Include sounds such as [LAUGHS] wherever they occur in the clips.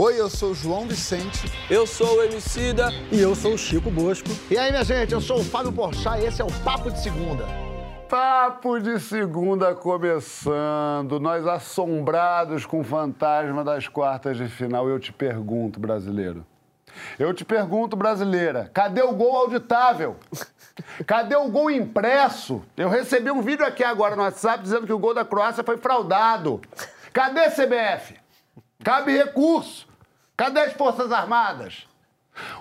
Oi, eu sou o João Vicente. Eu sou o Emicida. E eu sou o Chico Bosco. E aí, minha gente, eu sou o Fábio Porchat e esse é o Papo de Segunda. Papo de segunda começando, nós assombrados com o fantasma das quartas de final. Eu te pergunto, brasileiro. Eu te pergunto, brasileira, cadê o gol auditável? Cadê o gol impresso? Eu recebi um vídeo aqui agora no WhatsApp dizendo que o gol da Croácia foi fraudado. Cadê CBF? Cabe recurso. Cadê as Forças Armadas?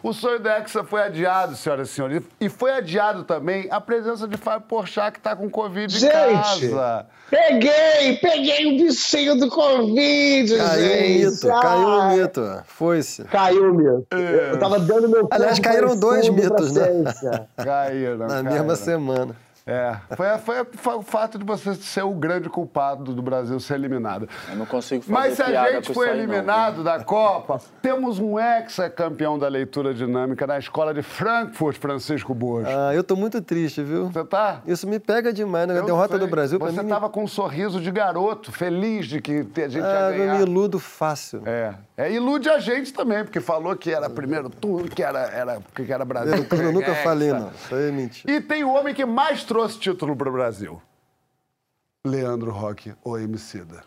O sonho da Hexa foi adiado, senhoras e senhores. E foi adiado também a presença de Fábio Porchat, que está com Covid gente, em casa. Peguei! Peguei o bichinho do Covid, caiu gente! O mito, caiu o mito. Foi-se. Caiu o mito. É. Eu tava dando meu Aliás, caíram dois mitos, né? Caíram. Na caíram. mesma semana. É, foi, foi, foi, o fato de você ser o grande culpado do Brasil ser eliminado. Eu não consigo fazer Mas se a gente foi eliminado não, da Copa, [LAUGHS] temos um ex-campeão da leitura dinâmica na escola de Frankfurt, Francisco Boas. Ah, eu tô muito triste, viu? Você tá? Isso me pega demais, né? A derrota sei. do Brasil Você mim. tava com um sorriso de garoto, feliz de que a gente ah, ia ganhar. Eu me iludo fácil. É. é. Ilude a gente também, porque falou que era primeiro turno, que era, era, que era Brasil. Eu, eu nunca [LAUGHS] falei, não. Isso aí é mentira. E tem o homem que mais trouxe título pro Brasil. Leandro Roque, o Emicida.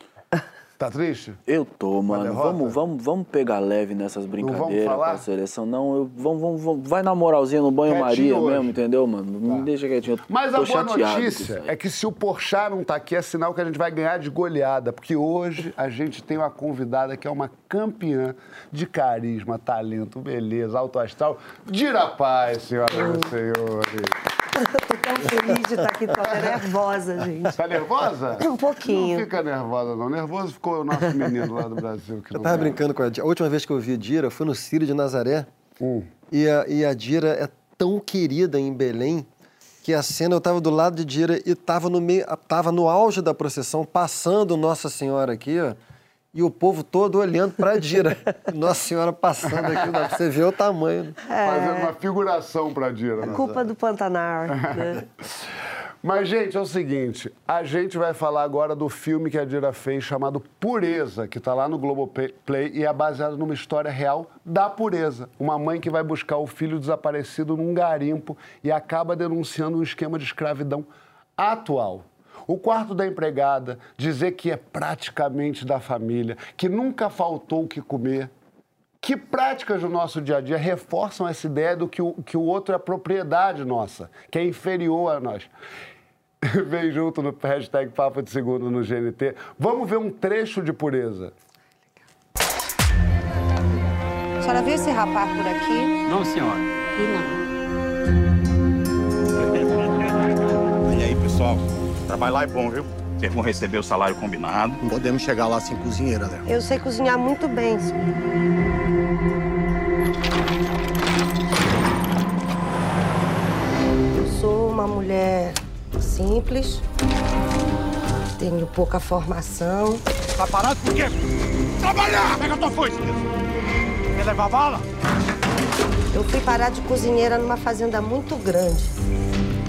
Tá triste? Eu tô, mano. Vamos, vamos, vamos pegar leve nessas brincadeiras com a seleção. Não, eu, vamos, vamos, vamos, vai na moralzinha no banho-maria mesmo, entendeu, mano? Não me deixa quietinho. Eu Mas tô a boa notícia é que se o Porchat não tá aqui, é sinal que a gente vai ganhar de goleada. Porque hoje a gente tem uma convidada que é uma campeã de carisma, talento, beleza, alto astral. Dira paz, senhoras e senhores. [LAUGHS] Tô tão feliz de estar aqui, tô até nervosa, gente. Tá nervosa? Um pouquinho. Não fica nervosa, não. Nervoso ficou o nosso menino lá do Brasil. Que eu não tava quer. brincando com a Dira. A última vez que eu vi a Dira foi no Círio de Nazaré. Hum. E, a, e a Dira é tão querida em Belém que a cena eu tava do lado de Dira e tava no meio, tava no auge da procissão, passando Nossa Senhora aqui, ó. E o povo todo olhando pra Dira. [LAUGHS] Nossa Senhora passando aqui, pra você ver o tamanho. né? Fazendo uma figuração pra Dira. né? Culpa do Pantanal, né? [LAUGHS] Mas, gente, é o seguinte: a gente vai falar agora do filme que a Dira fez chamado Pureza, que está lá no Globoplay e é baseado numa história real da pureza. Uma mãe que vai buscar o filho desaparecido num garimpo e acaba denunciando um esquema de escravidão atual. O quarto da empregada, dizer que é praticamente da família, que nunca faltou o que comer. Que práticas do nosso dia a dia reforçam essa ideia do que o, que o outro é propriedade nossa, que é inferior a nós? [LAUGHS] Vem junto no hashtag Papo de Segundo no GNT. Vamos ver um trecho de pureza. A senhora viu esse rapaz por aqui? Não, senhora. E não. Olha aí, pessoal. O trabalho lá é bom, viu? Vocês vão receber o salário combinado. Não podemos chegar lá sem cozinheira, né? Eu sei cozinhar muito bem. senhor. Eu sou uma mulher simples, tenho pouca formação. Tá parado por quê? Trabalhar! Pega a tua foice! Quer levar bala? Eu fui parar de cozinheira numa fazenda muito grande.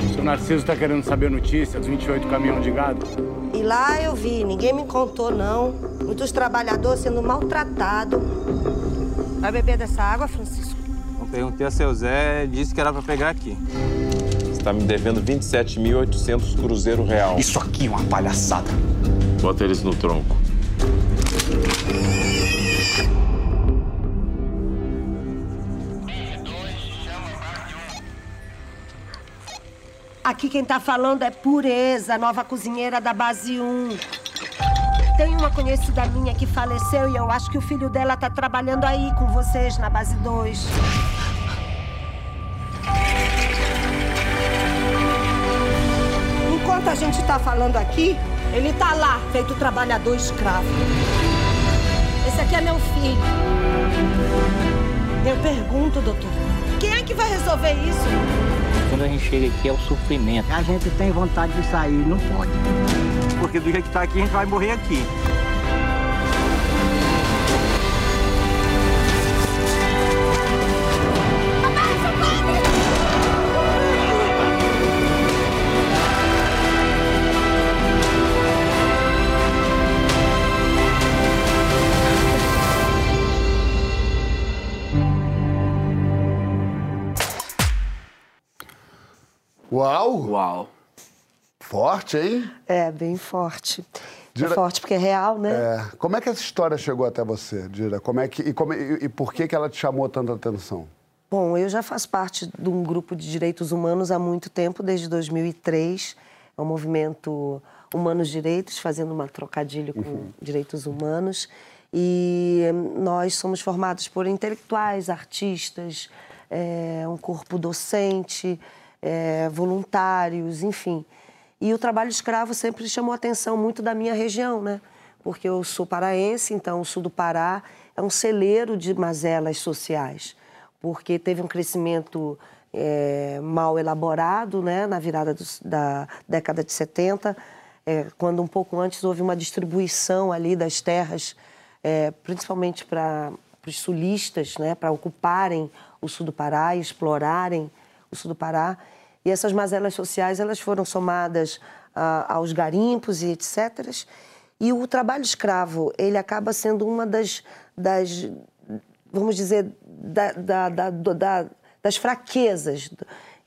O seu Narciso tá querendo saber a notícia dos 28 caminhões de gado? E lá eu vi, ninguém me contou não. Muitos trabalhadores sendo maltratados. Vai beber dessa água, Francisco? Eu perguntei a seu Zé, disse que era pra pegar aqui. Você tá me devendo 27.800 cruzeiro real. Isso aqui é uma palhaçada. Bota eles no tronco. Aqui quem tá falando é Pureza, nova cozinheira da base 1. Tem uma conhecida minha que faleceu e eu acho que o filho dela tá trabalhando aí com vocês na base 2. Enquanto a gente tá falando aqui, ele tá lá, feito trabalhador escravo. Esse aqui é meu filho. Eu pergunto, doutor, quem é que vai resolver isso? Quando a gente chega aqui é o sofrimento. A gente tem vontade de sair, não pode. Porque do jeito que tá aqui, a gente vai morrer aqui. Uau! Uau! Forte, hein? É, bem forte. Dira... É forte porque é real, né? É. Como é que essa história chegou até você, Dira? Como é que, e, como, e, e por que, que ela te chamou tanta atenção? Bom, eu já faço parte de um grupo de direitos humanos há muito tempo, desde 2003. É um movimento Humanos Direitos, fazendo uma trocadilho com uhum. direitos humanos. E nós somos formados por intelectuais, artistas, é, um corpo docente, é, voluntários, enfim. E o trabalho escravo sempre chamou a atenção muito da minha região, né? Porque eu sou paraense, então o sul do Pará é um celeiro de mazelas sociais, porque teve um crescimento é, mal elaborado, né? Na virada da década de 70, é, quando um pouco antes houve uma distribuição ali das terras, é, principalmente para os sulistas, né? Para ocuparem o sul do Pará e explorarem o sul do Pará. E essas mazelas sociais elas foram somadas ah, aos garimpos e etc. E o trabalho escravo ele acaba sendo uma das, das vamos dizer, da, da, da, das fraquezas.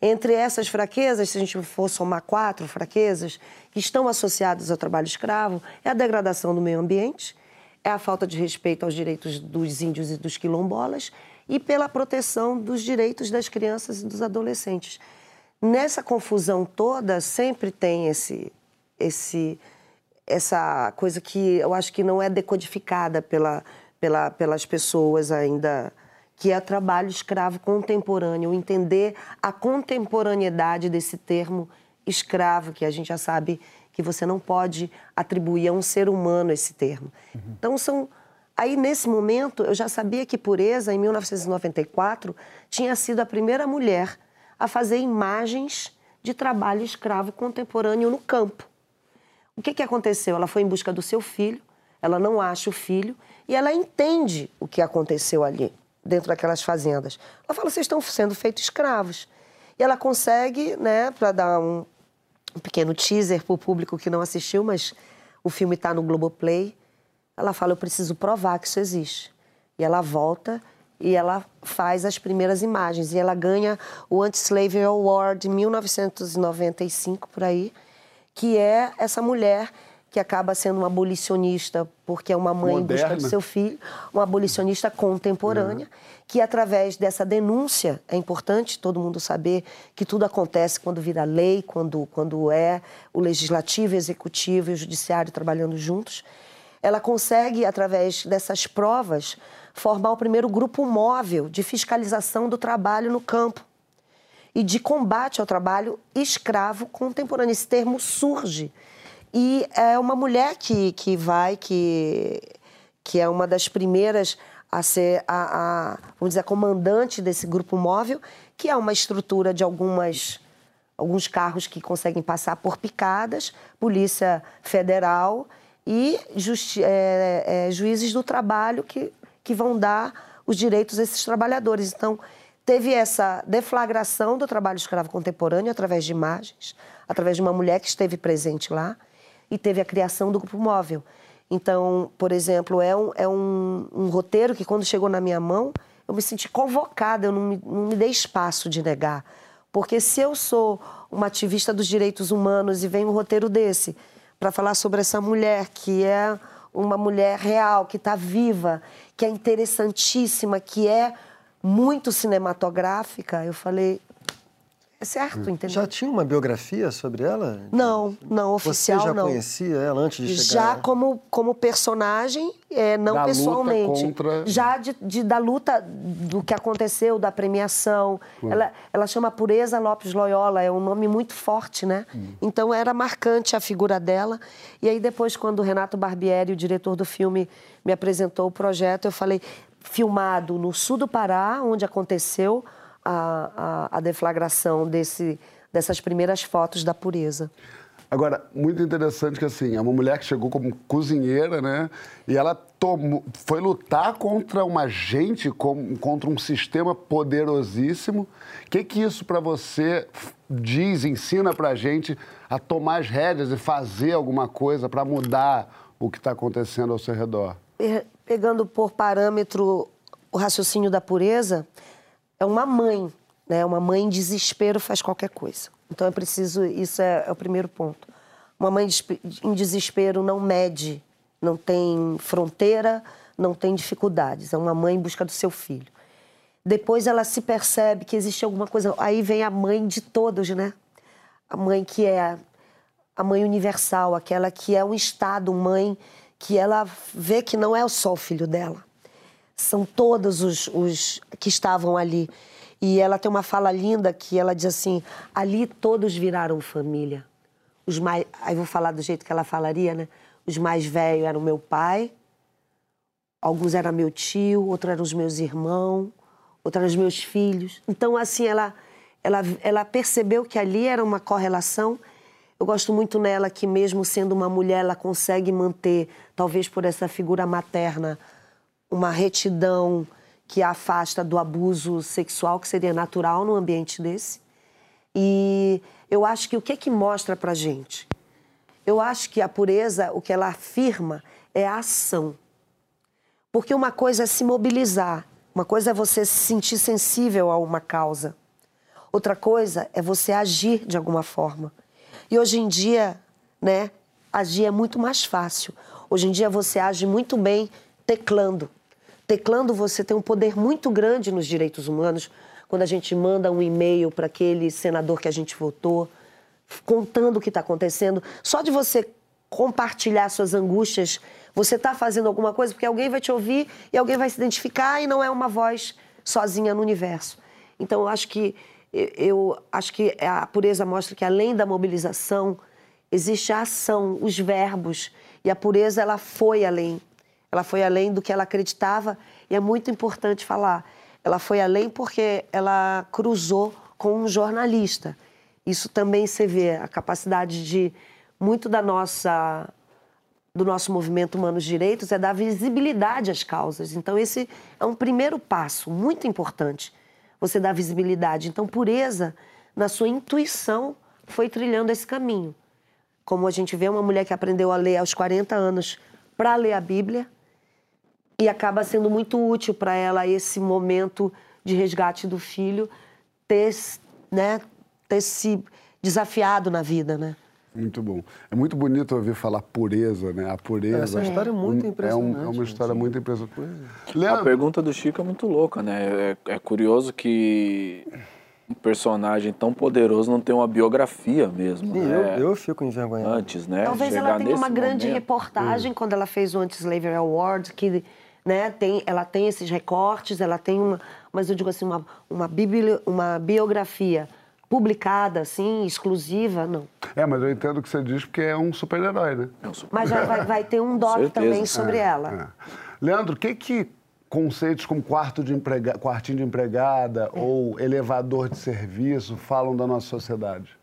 Entre essas fraquezas, se a gente for somar quatro fraquezas que estão associadas ao trabalho escravo, é a degradação do meio ambiente, é a falta de respeito aos direitos dos índios e dos quilombolas e pela proteção dos direitos das crianças e dos adolescentes. Nessa confusão toda, sempre tem esse, esse, essa coisa que eu acho que não é decodificada pela, pela, pelas pessoas ainda, que é trabalho escravo contemporâneo, entender a contemporaneidade desse termo escravo, que a gente já sabe que você não pode atribuir a um ser humano esse termo. Uhum. Então, são Aí, nesse momento, eu já sabia que Pureza, em 1994, tinha sido a primeira mulher a fazer imagens de trabalho escravo contemporâneo no campo. O que, que aconteceu? Ela foi em busca do seu filho, ela não acha o filho e ela entende o que aconteceu ali, dentro daquelas fazendas. Ela fala: vocês estão sendo feitos escravos. E ela consegue, né, para dar um, um pequeno teaser para o público que não assistiu, mas o filme está no Globoplay ela fala: Eu preciso provar que isso existe. E ela volta e ela faz as primeiras imagens. E ela ganha o Anti-Slavery Award de 1995, por aí, que é essa mulher que acaba sendo uma abolicionista, porque é uma mãe Moderna. em busca do seu filho, uma abolicionista contemporânea, uhum. que através dessa denúncia, é importante todo mundo saber que tudo acontece quando vira lei, quando, quando é o legislativo, o executivo e o judiciário trabalhando juntos, ela consegue, através dessas provas, formar o primeiro grupo móvel de fiscalização do trabalho no campo e de combate ao trabalho escravo contemporâneo. Esse termo surge. E é uma mulher que, que vai, que, que é uma das primeiras a ser a, a, vamos dizer, a comandante desse grupo móvel, que é uma estrutura de algumas alguns carros que conseguem passar por picadas, Polícia Federal e é, é, juízes do trabalho que, que vão dar os direitos a esses trabalhadores. Então, teve essa deflagração do trabalho escravo contemporâneo através de imagens, através de uma mulher que esteve presente lá, e teve a criação do grupo móvel. Então, por exemplo, é um, é um, um roteiro que, quando chegou na minha mão, eu me senti convocada, eu não me, não me dei espaço de negar. Porque se eu sou uma ativista dos direitos humanos e vem um roteiro desse, para falar sobre essa mulher que é uma mulher real, que está viva, que é interessantíssima, que é muito cinematográfica. Eu falei, certo, hum. entendeu? Já tinha uma biografia sobre ela? Não, não, oficial não. Você já não. conhecia ela antes de chegar? Já como, como personagem, é, não da pessoalmente. Luta contra... Já de, de, da luta do que aconteceu, da premiação. Hum. Ela, ela chama Pureza Lopes Loyola, é um nome muito forte, né? Hum. Então era marcante a figura dela. E aí depois, quando o Renato Barbieri, o diretor do filme, me apresentou o projeto, eu falei, filmado no sul do Pará, onde aconteceu a, a, a deflagração desse, dessas primeiras fotos da pureza. Agora, muito interessante que assim, é uma mulher que chegou como cozinheira, né? E ela tomou, foi lutar contra uma gente, contra um sistema poderosíssimo. O que, que isso para você diz, ensina para a gente a tomar as rédeas e fazer alguma coisa para mudar o que está acontecendo ao seu redor? Pegando por parâmetro o raciocínio da pureza, é uma mãe, né? Uma mãe em desespero faz qualquer coisa. Então é preciso, isso é, é o primeiro ponto. Uma mãe em desespero não mede, não tem fronteira, não tem dificuldades. É uma mãe em busca do seu filho. Depois ela se percebe que existe alguma coisa. Aí vem a mãe de todos, né? A mãe que é a mãe universal, aquela que é um estado mãe, que ela vê que não é só o filho dela. São todos os, os que estavam ali. E ela tem uma fala linda que ela diz assim: ali todos viraram família. Os mais, aí vou falar do jeito que ela falaria, né? Os mais velhos eram meu pai, alguns eram meu tio, outros eram os meus irmãos, outros eram os meus filhos. Então, assim, ela, ela, ela percebeu que ali era uma correlação. Eu gosto muito nela que, mesmo sendo uma mulher, ela consegue manter, talvez por essa figura materna, uma retidão que a afasta do abuso sexual, que seria natural num ambiente desse. E eu acho que o que é que mostra pra gente? Eu acho que a pureza, o que ela afirma, é a ação. Porque uma coisa é se mobilizar, uma coisa é você se sentir sensível a uma causa. Outra coisa é você agir de alguma forma. E hoje em dia, né, agir é muito mais fácil. Hoje em dia você age muito bem teclando. Teclando você tem um poder muito grande nos direitos humanos, quando a gente manda um e-mail para aquele senador que a gente votou, contando o que está acontecendo. Só de você compartilhar suas angústias, você está fazendo alguma coisa, porque alguém vai te ouvir e alguém vai se identificar e não é uma voz sozinha no universo. Então, eu acho que eu acho que a pureza mostra que além da mobilização existe a ação, os verbos e a pureza ela foi além. Ela foi além do que ela acreditava e é muito importante falar. Ela foi além porque ela cruzou com um jornalista. Isso também você vê a capacidade de muito da nossa do nosso movimento Humanos Direitos é dar visibilidade às causas. Então esse é um primeiro passo muito importante. Você dar visibilidade. Então pureza na sua intuição foi trilhando esse caminho. Como a gente vê uma mulher que aprendeu a ler aos 40 anos para ler a Bíblia, e acaba sendo muito útil para ela esse momento de resgate do filho ter, né, ter se desafiado na vida, né? Muito bom. É muito bonito ouvir falar pureza, né? A pureza. Essa história é muito impressionante. É, um, é uma história muito impressionante. Leandro. A pergunta do Chico é muito louca, né? É, é, curioso que um personagem tão poderoso não tem uma biografia mesmo. Sim, né? eu, eu fico envergonhado. Antes, né? Talvez Chegar ela tenha uma grande momento. reportagem Hum. quando ela fez o Anti-Slavery Award, que né, tem, ela tem esses recortes, ela tem uma, mas eu digo assim, uma, uma, bibli, uma biografia publicada, assim, exclusiva, não. É, mas eu entendo o que você diz porque é um super-herói, né? É um super Mas vai, vai ter um doc também sobre É, ela. é. Leandro, o que que conceitos como quarto de emprega... quartinho de empregada ou elevador de serviço falam da nossa sociedade?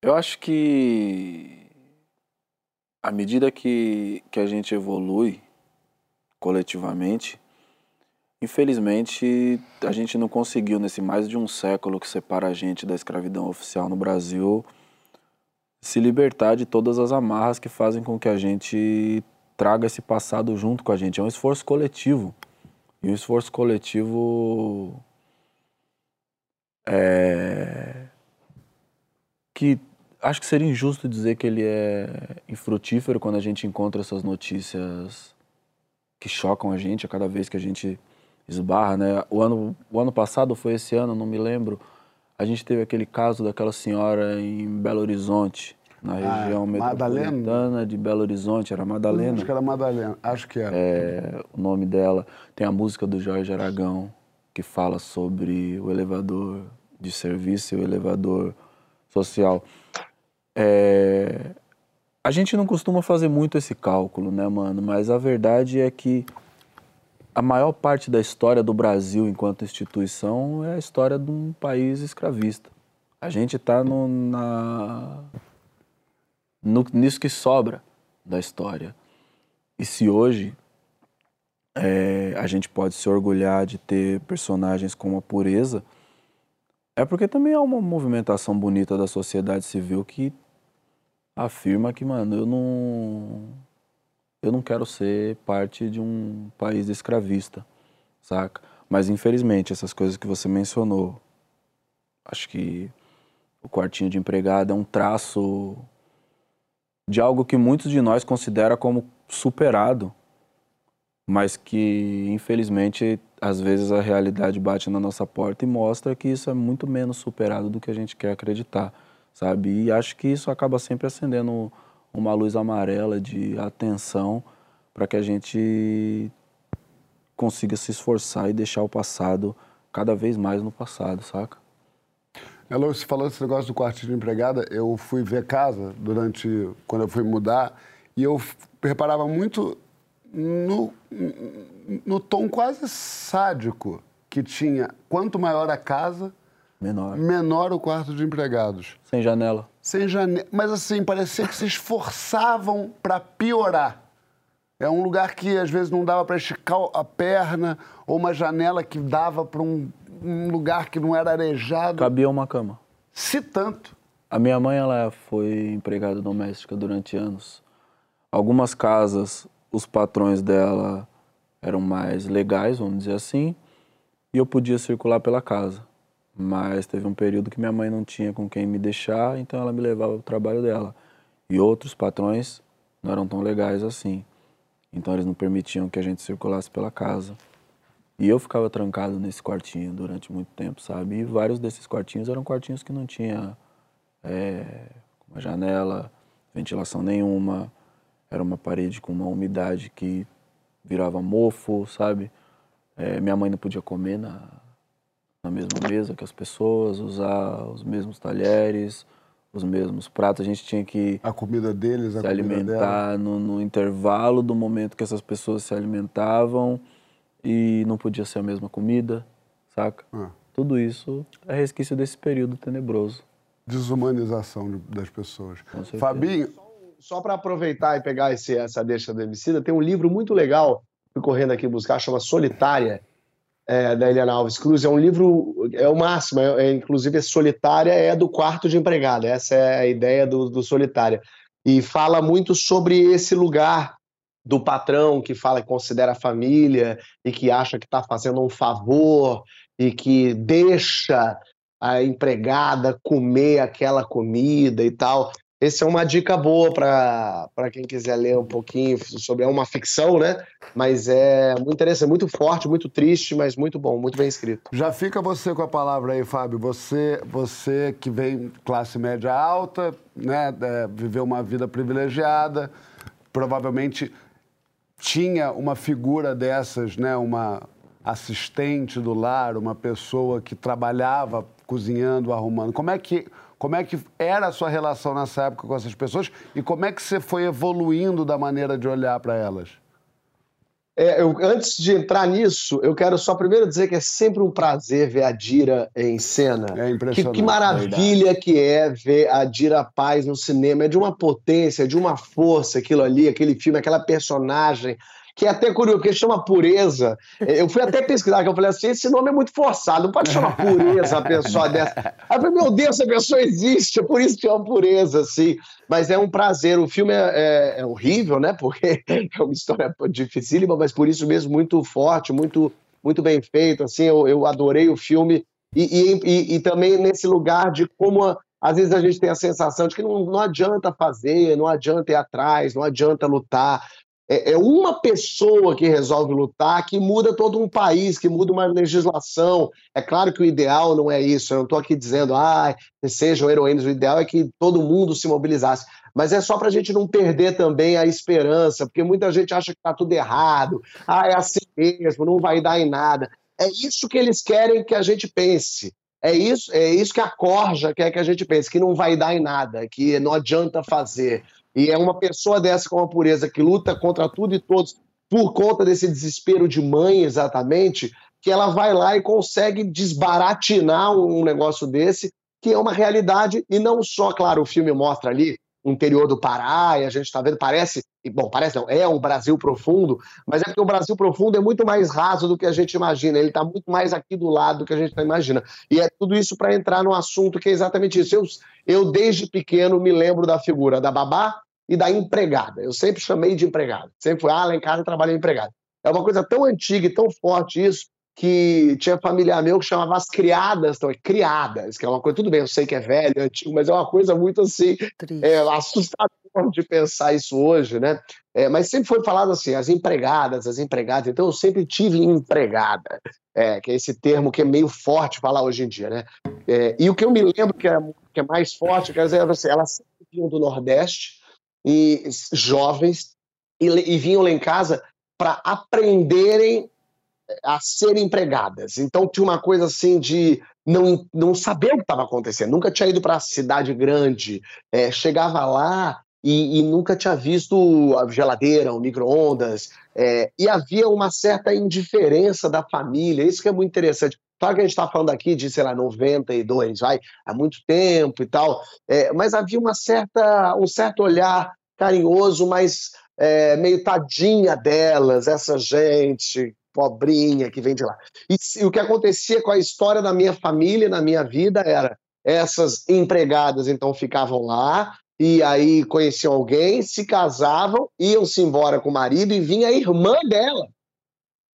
Eu acho que à medida que, que a gente evolui coletivamente, infelizmente a gente não conseguiu, nesse mais de um século que separa a gente da escravidão oficial no Brasil, se libertar de todas as amarras que fazem com que a gente traga esse passado junto com a gente. É um esforço coletivo. E o esforço coletivo é que acho que seria injusto dizer que ele é infrutífero quando a gente encontra essas notícias que chocam a gente a cada vez que a gente esbarra, né? O ano, o ano passado foi esse ano, não me lembro. A gente teve aquele caso daquela senhora em Belo Horizonte, na região Madalena? metropolitana de Belo Horizonte, era Madalena. Acho que era Madalena, acho que era. É, o nome dela. Tem a música do Jorge Aragão, que fala sobre o elevador de serviço e o elevador social. É, a gente não costuma fazer muito esse cálculo, né, mano? Mas a verdade é que a maior parte da história do Brasil enquanto instituição é a história de um país escravista. A gente está no, na, no, nisso que sobra da história. E se hoje é, a gente pode se orgulhar de ter personagens com uma pureza, é porque também há uma movimentação bonita da sociedade civil que afirma que, mano, eu não. Eu não quero ser parte de um país escravista, saca? Mas infelizmente, essas coisas que você mencionou, acho que o quartinho de empregada é um traço de algo que muitos de nós considera como superado, mas que infelizmente às vezes a realidade bate na nossa porta e mostra que isso é muito menos superado do que a gente quer acreditar, sabe? E acho que isso acaba sempre acendendo uma luz amarela de atenção para que a gente consiga se esforçar e deixar o passado cada vez mais no passado, saca? Elo, você falou esse negócio do quartinho de empregada, eu fui ver casa durante, quando eu fui mudar, e eu reparava muito no, no tom quase sádico que tinha. Quanto maior a casa, menor, menor o quarto de empregados. Sem janela. Sem janela. Mas assim, parecia que se esforçavam para piorar. É um lugar que às vezes não dava para esticar a perna, ou uma janela que dava para um, um, lugar que não era arejado. Cabia uma cama. Se tanto. A minha mãe ela foi empregada doméstica durante anos. Algumas casas, os patrões dela eram mais legais, vamos dizer assim, e eu podia circular pela casa. Mas teve um período que minha mãe não tinha com quem me deixar, então ela me levava ao trabalho dela. E outros patrões não eram tão legais assim. Então eles não permitiam que a gente circulasse pela casa. E eu ficava trancado nesse quartinho durante muito tempo, sabe? E vários desses quartinhos eram quartinhos que não tinha é, uma janela, ventilação nenhuma. Era uma parede com uma umidade que virava mofo, sabe? É, minha mãe não podia comer na, na mesma mesa que as pessoas, usar os mesmos talheres, os mesmos pratos. A gente tinha que a comida deles, a se comida alimentar no, no, intervalo do momento que essas pessoas se alimentavam e não podia ser a mesma comida, saca? Ah. Tudo isso é resquício desse período tenebroso. Desumanização de, das pessoas. Fabinho. Só, só para aproveitar e pegar esse, essa deixa do Emicida, tem um livro muito legal, fui correndo aqui buscar, chama Solitária é, da Eliana Alves Cruz. É um livro, é o máximo, é, é, inclusive é solitária, é do quarto de empregada. Essa é a ideia do, do solitária. E fala muito sobre esse lugar do patrão que fala que considera a família e que acha que está fazendo um favor e que deixa a empregada comer aquela comida e tal. Essa é uma dica boa para quem quiser ler um pouquinho sobre. É uma ficção, né? Mas é muito interessante, muito forte, muito triste, mas muito bom, muito bem escrito. Já fica você com a palavra aí, Fábio. Você, você que vem classe média alta, né? É, viveu uma vida privilegiada, provavelmente tinha uma figura dessas, né? Uma assistente do lar, uma pessoa que trabalhava cozinhando, arrumando. Como é que como é que era a sua relação nessa época com essas pessoas e como é que você foi evoluindo da maneira de olhar para elas? É, eu, antes de entrar nisso, eu quero só primeiro dizer que é sempre um prazer ver a Dira em cena. É impressionante. Que, que maravilha verdade. que é ver a Dira Paz no cinema. É de uma potência, de uma força aquilo ali, aquele filme, aquela personagem que é até curioso, porque chama pureza. Eu fui até pesquisar, que eu falei assim, esse nome é muito forçado, não pode chamar pureza a pessoa dessa. Aí eu falei, meu Deus, essa pessoa existe, é por isso que chama pureza, assim. Mas é um prazer, o filme é, é, é horrível, né, porque [LAUGHS] é uma história dificílima, mas por isso mesmo muito forte, muito, muito bem feito, assim, eu, eu adorei o filme. E, e, e, também nesse lugar de como... A, às vezes a gente tem a sensação de que não, não adianta fazer, não adianta ir atrás, não adianta lutar é, é uma pessoa que resolve lutar que muda todo um país, que muda uma legislação. É claro que o ideal não é isso, eu não estou aqui dizendo, ah, sejam heroínas, o ideal é que todo mundo se mobilizasse. Mas é só para a gente não perder também a esperança, porque muita gente acha que está tudo errado, ah, é assim mesmo, não vai dar em nada. É isso que eles querem que a gente pense. É isso, é isso que a Corja quer que a gente pense, que não vai dar em nada, que não adianta fazer. E é uma pessoa dessa com uma pureza que luta contra tudo e todos por conta desse desespero de mãe, exatamente, que ela vai lá e consegue desbaratinar um negócio desse, que é uma realidade, e não só, claro, o filme mostra ali interior do Pará, e a gente está vendo, parece, bom, parece não, é um Brasil profundo, mas é porque o Brasil profundo é muito mais raso do que a gente imagina, ele está muito mais aqui do lado do que a gente imagina. E é tudo isso para entrar no assunto que é exatamente isso. Eu, eu, desde pequeno, me lembro da figura da babá, e da empregada. Eu sempre chamei de empregada. Sempre fui, ah, lá em casa trabalhei empregada. É uma coisa tão antiga e tão forte isso, que tinha familiar meu que chamava as criadas, então, criadas, que é uma coisa, tudo bem, eu sei que é velho, antigo, mas é uma coisa muito assim, é, assustador de pensar isso hoje, né? É, mas sempre foi falado assim, as empregadas, as empregadas, então eu sempre tive empregada, é, que é esse termo que é meio forte falar hoje em dia, né? É, e o que eu me lembro que é, que é mais forte, quer dizer, assim, elas sempre vinham do Nordeste, e jovens, e, e vinham lá em casa para aprenderem a ser empregadas. Então tinha uma coisa assim de não, não saber o que estava acontecendo. Nunca tinha ido para a cidade grande, é, chegava lá e, e, nunca tinha visto a geladeira, o micro-ondas. É, e havia uma certa indiferença da família. Isso que é muito interessante. Claro que a gente está falando aqui de, sei lá, 92, vai, há muito tempo e tal, é, mas havia uma certa, um certo olhar carinhoso, mas é, meio tadinha delas, essa gente pobrinha que vem de lá. E, e o que acontecia com a história da minha família, na minha vida, era essas empregadas então ficavam lá e aí conheciam alguém, se casavam, iam-se embora com o marido e vinha a irmã dela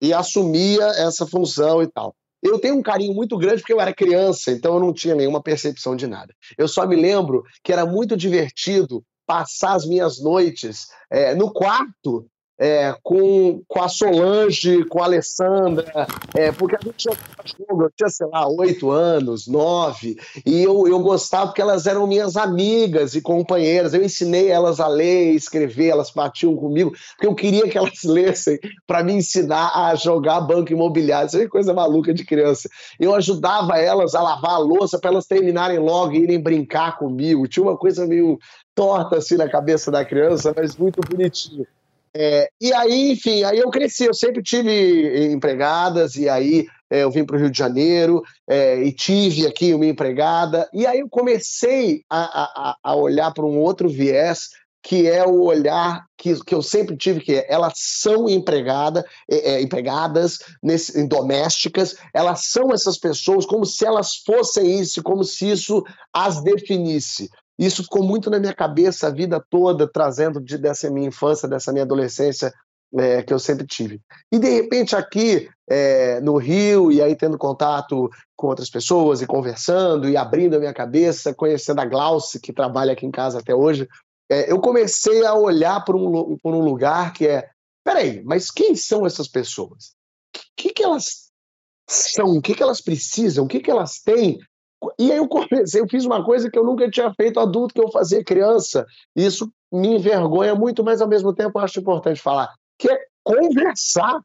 e assumia essa função e tal. Eu tenho um carinho muito grande porque eu era criança, então eu não tinha nenhuma percepção de nada. Eu só me lembro que era muito divertido passar as minhas noites é, no quarto é, com, com a Solange, com a Alessandra, é, porque a gente tinha jogo, eu tinha, sei lá, oito anos, nove, e eu, eu gostava porque elas eram minhas amigas e companheiras. Eu ensinei elas a ler escrever, elas batiam comigo, porque eu queria que elas [LAUGHS] lessem para me ensinar a jogar banco imobiliário. Isso é coisa maluca de criança. Eu ajudava elas a lavar a louça para elas terminarem logo e irem brincar comigo. Tinha uma coisa meio torta assim na cabeça da criança, mas muito bonitinho. É, e aí, enfim, aí eu cresci, eu sempre tive empregadas, e aí é, eu vim para o Rio de Janeiro é, e tive aqui uma empregada, e aí eu comecei a, a, a olhar para um outro viés, que é o olhar que, que eu sempre tive, que é, elas são empregada, empregadas nesse, domésticas, elas são essas pessoas como se elas fossem isso, como se isso as definisse. Isso ficou muito na minha cabeça a vida toda, trazendo de, dessa minha infância, dessa minha adolescência é, que eu sempre tive. E de repente aqui é, no Rio, e aí tendo contato com outras pessoas e conversando e abrindo a minha cabeça, conhecendo a Glauce, que trabalha aqui em casa até hoje, é, eu comecei a olhar por um, por um lugar que é: peraí, mas quem são essas pessoas? O que, que, elas são? O que, que elas precisam? O que, que elas têm e aí eu comecei, eu fiz uma coisa que eu nunca tinha feito adulto, que eu fazia criança. Isso me envergonha muito, mas ao mesmo tempo eu acho importante falar, que é conversar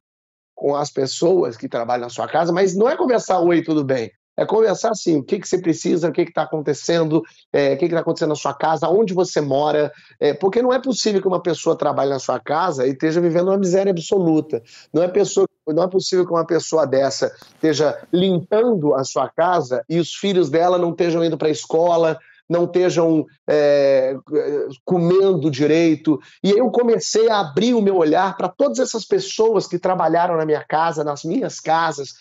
com as pessoas que trabalham na sua casa, mas não é conversar, oi, tudo bem? É conversar assim, o que, que você precisa, o que está acontecendo, é, o que está acontecendo na sua casa, onde você mora, é, porque não é possível que uma pessoa trabalhe na sua casa e esteja vivendo uma miséria absoluta. Não é, pessoa, não é possível que uma pessoa dessa esteja limpando a sua casa e os filhos dela não estejam indo para a escola, não estejam é, comendo direito. E eu comecei a abrir o meu olhar para todas essas pessoas que trabalharam na minha casa, nas minhas casas,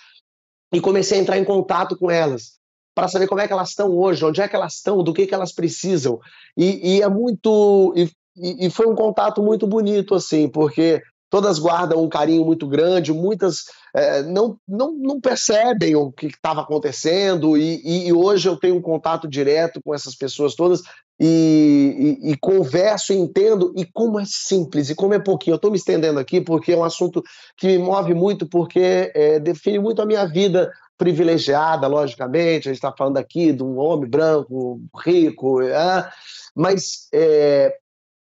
e comecei a entrar em contato com elas para saber como é que elas estão hoje, onde é que elas estão, do que que elas precisam. E, e é muito e, e, foi um contato muito bonito assim, porque todas guardam um carinho muito grande, muitas é, não, não, não percebem o que estava acontecendo, e, e, e, hoje eu tenho um contato direto com essas pessoas todas e, e, converso e entendo, e como é simples, e como é pouquinho. Eu estou me estendendo aqui porque é um assunto que me move muito, porque é, define muito a minha vida privilegiada, logicamente, a gente está falando aqui de um homem branco, rico, é, mas é,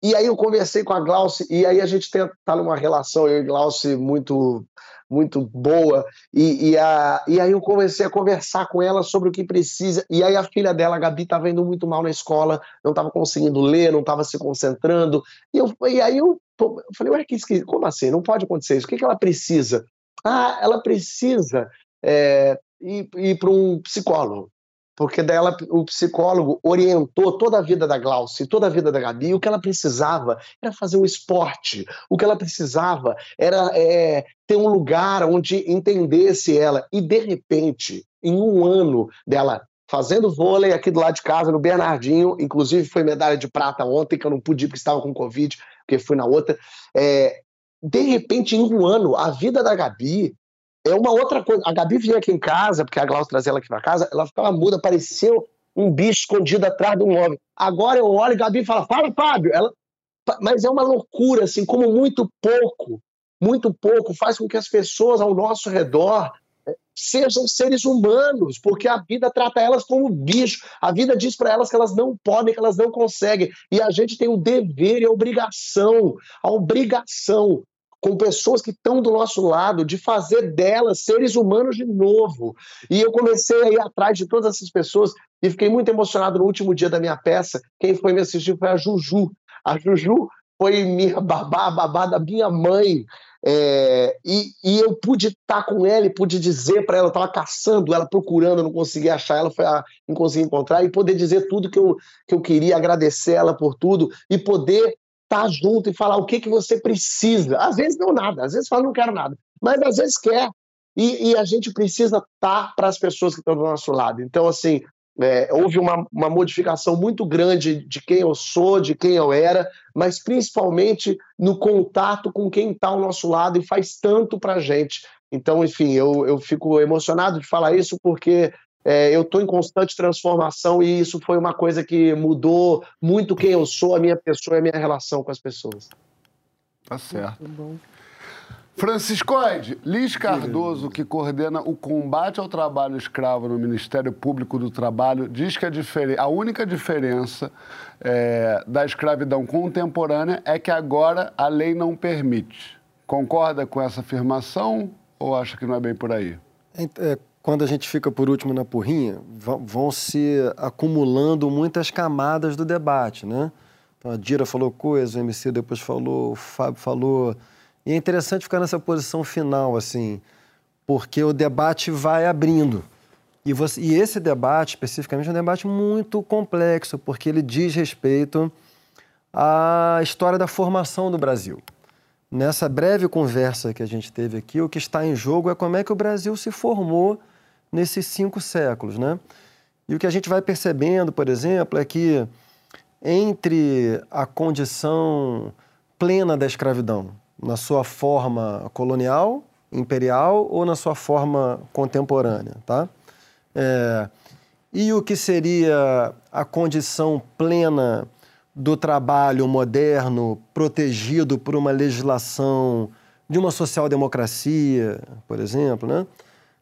e aí eu conversei com a Glauce, e aí a gente está numa relação, eu e Glauce, muito muito boa, e, e, a, e aí eu comecei a conversar com ela sobre o que precisa, e aí a filha dela, a Gabi, estava indo muito mal na escola, não estava conseguindo ler, não estava se concentrando, e, eu, e aí eu, eu falei, ué, que esquisito, como assim? Não pode acontecer isso, o que, que ela precisa? Ah, ela precisa é, ir, ir para um psicólogo porque dela o psicólogo orientou toda a vida da Glauce, toda a vida da Gabi, o que ela precisava era fazer um esporte, o que ela precisava era é, ter um lugar onde entendesse ela, e de repente, em um ano dela fazendo vôlei aqui do lado de casa, no Bernardinho, inclusive foi medalha de prata ontem, que eu não pude porque estava com Covid, porque fui na outra, é, de repente, em um ano, a vida da Gabi é uma outra coisa. A Gabi vinha aqui em casa, porque a Glaucia trazia ela aqui pra casa, ela ficava muda, parecia um bicho escondido atrás de um homem. Agora eu olho e a Gabi fala, fala, Fábio. Ela... Mas é uma loucura, assim, como muito pouco, muito pouco faz com que as pessoas ao nosso redor eh, sejam seres humanos, porque a vida trata elas como bicho. A vida diz para elas que elas não podem, que elas não conseguem. E a gente tem o dever e a obrigação, a obrigação com pessoas que estão do nosso lado, de fazer delas seres humanos de novo. E eu comecei a ir atrás de todas essas pessoas e fiquei muito emocionado no último dia da minha peça. Quem foi me assistir foi a Juju. A Juju foi minha [LAUGHS] babá, babá da minha mãe. É, e, e, eu pude estar com ela e pude dizer para ela, eu estava caçando ela, procurando, não conseguia achar ela, foi a, não consegui encontrar, e poder dizer tudo que eu, que eu queria, agradecer ela por tudo, e poder junto e falar o que, que você precisa. Às vezes não nada, às vezes fala não quero nada, mas às vezes quer. E, e a gente precisa estar tá para as pessoas que estão do nosso lado. Então, assim, é, houve uma, uma modificação muito grande de quem eu sou, de quem eu era, mas principalmente no contato com quem está ao nosso lado e faz tanto para a gente. Então, enfim, eu, eu fico emocionado de falar isso porque é, eu estou em constante transformação e isso foi uma coisa que mudou muito quem eu sou, a minha pessoa e a minha relação com as pessoas. Tá certo. Franciscoide, Liz Cardoso, que coordena o combate ao trabalho escravo no Ministério Público do Trabalho, diz que a, a única diferença é, da escravidão contemporânea é que agora a lei não permite. Concorda com essa afirmação ou acha que não é bem por aí? É, quando a gente fica por último na porrinha, vão se acumulando muitas camadas do debate, né? Então a Dira falou coisa, o MC depois falou, o Fábio falou. E é interessante ficar nessa posição final, assim, porque o debate vai abrindo. E, você, e esse debate, especificamente, é um debate muito complexo, porque ele diz respeito à história da formação do Brasil. Nessa breve conversa que a gente teve aqui, o que está em jogo é como é que o Brasil se formou nesses cinco séculos. Né? E o que a gente vai percebendo, por exemplo, é que entre a condição plena da escravidão, na sua forma colonial, imperial ou na sua forma contemporânea, tá? É, e o que seria a condição plena do trabalho moderno, protegido por uma legislação de uma social-democracia, por exemplo, né?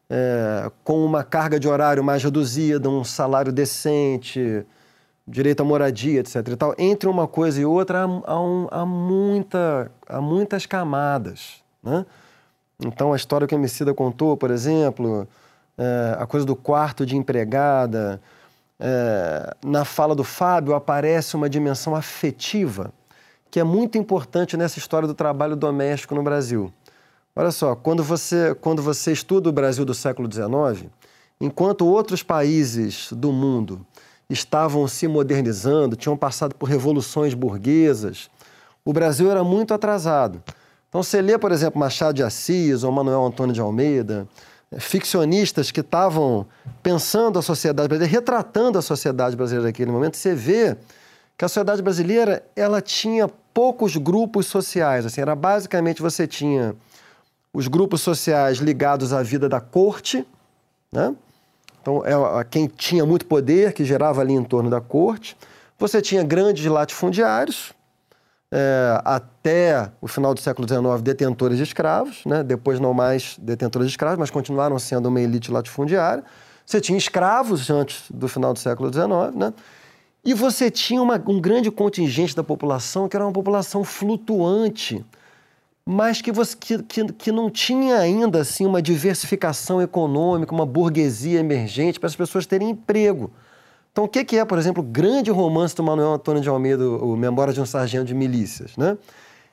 É, com uma carga de horário mais reduzida, um salário decente, direito à moradia, etc. E tal. Entre uma coisa e outra há, um, há, muita, há muitas camadas. Né? Então, a história que a Emicida contou, por exemplo, é, a coisa do quarto de empregada, é, na fala do Fábio aparece uma dimensão afetiva que é muito importante nessa história do trabalho doméstico no Brasil. Olha só, quando você, quando você estuda o Brasil do século XIX, enquanto outros países do mundo estavam se modernizando, tinham passado por revoluções burguesas, o Brasil era muito atrasado. Então, você lê, por exemplo, Machado de Assis ou Manuel Antônio de Almeida, eh, ficcionistas que estavam pensando a sociedade brasileira, retratando a sociedade brasileira naquele momento, você vê que a sociedade brasileira ela tinha poucos grupos sociais. Assim, era basicamente você tinha os grupos sociais ligados à vida da corte, né? Então, é quem tinha muito poder, que gerava ali em torno da corte. Você tinha grandes latifundiários, é, até o final do século XIX, detentores de escravos, né? depois não mais detentores de escravos, mas continuaram sendo uma elite latifundiária. Você tinha escravos antes do final do século XIX, né? E você tinha uma, um grande contingente da população que era uma população flutuante, mas que, você, que, que, que não tinha ainda assim uma diversificação econômica, uma burguesia emergente para as pessoas terem emprego. Então, o que, que é, por exemplo, o grande romance do Manuel Antônio de Almeida, o Memória de um Sargento de Milícias? Né?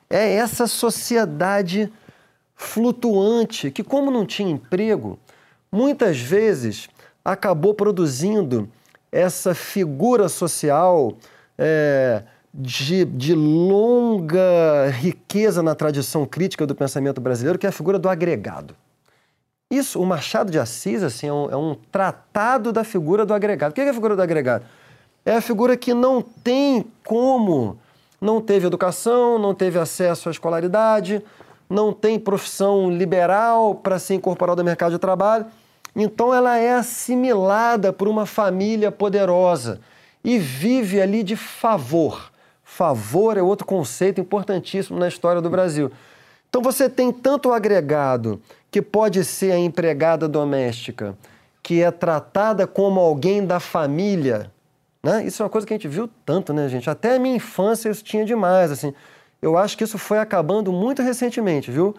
É essa sociedade flutuante que, como não tinha emprego, muitas vezes acabou produzindo essa figura social é, de, de, longa riqueza na tradição crítica do pensamento brasileiro, que é a figura do agregado. Isso, o Machado de Assis, assim, é um, é um tratado da figura do agregado. O que é a figura do agregado? É a figura que não tem como, não teve educação, não teve acesso à escolaridade, não tem profissão liberal para ser incorporada ao mercado de trabalho. Então ela é assimilada por uma família poderosa e vive ali de favor. Favor é outro conceito importantíssimo na história do Brasil. Então você tem tanto o agregado, que pode ser a empregada doméstica, que é tratada como alguém da família. Né? Isso é uma coisa que a gente viu tanto, né, gente? Até a minha infância isso tinha demais, assim. Eu acho que isso foi acabando muito recentemente, viu?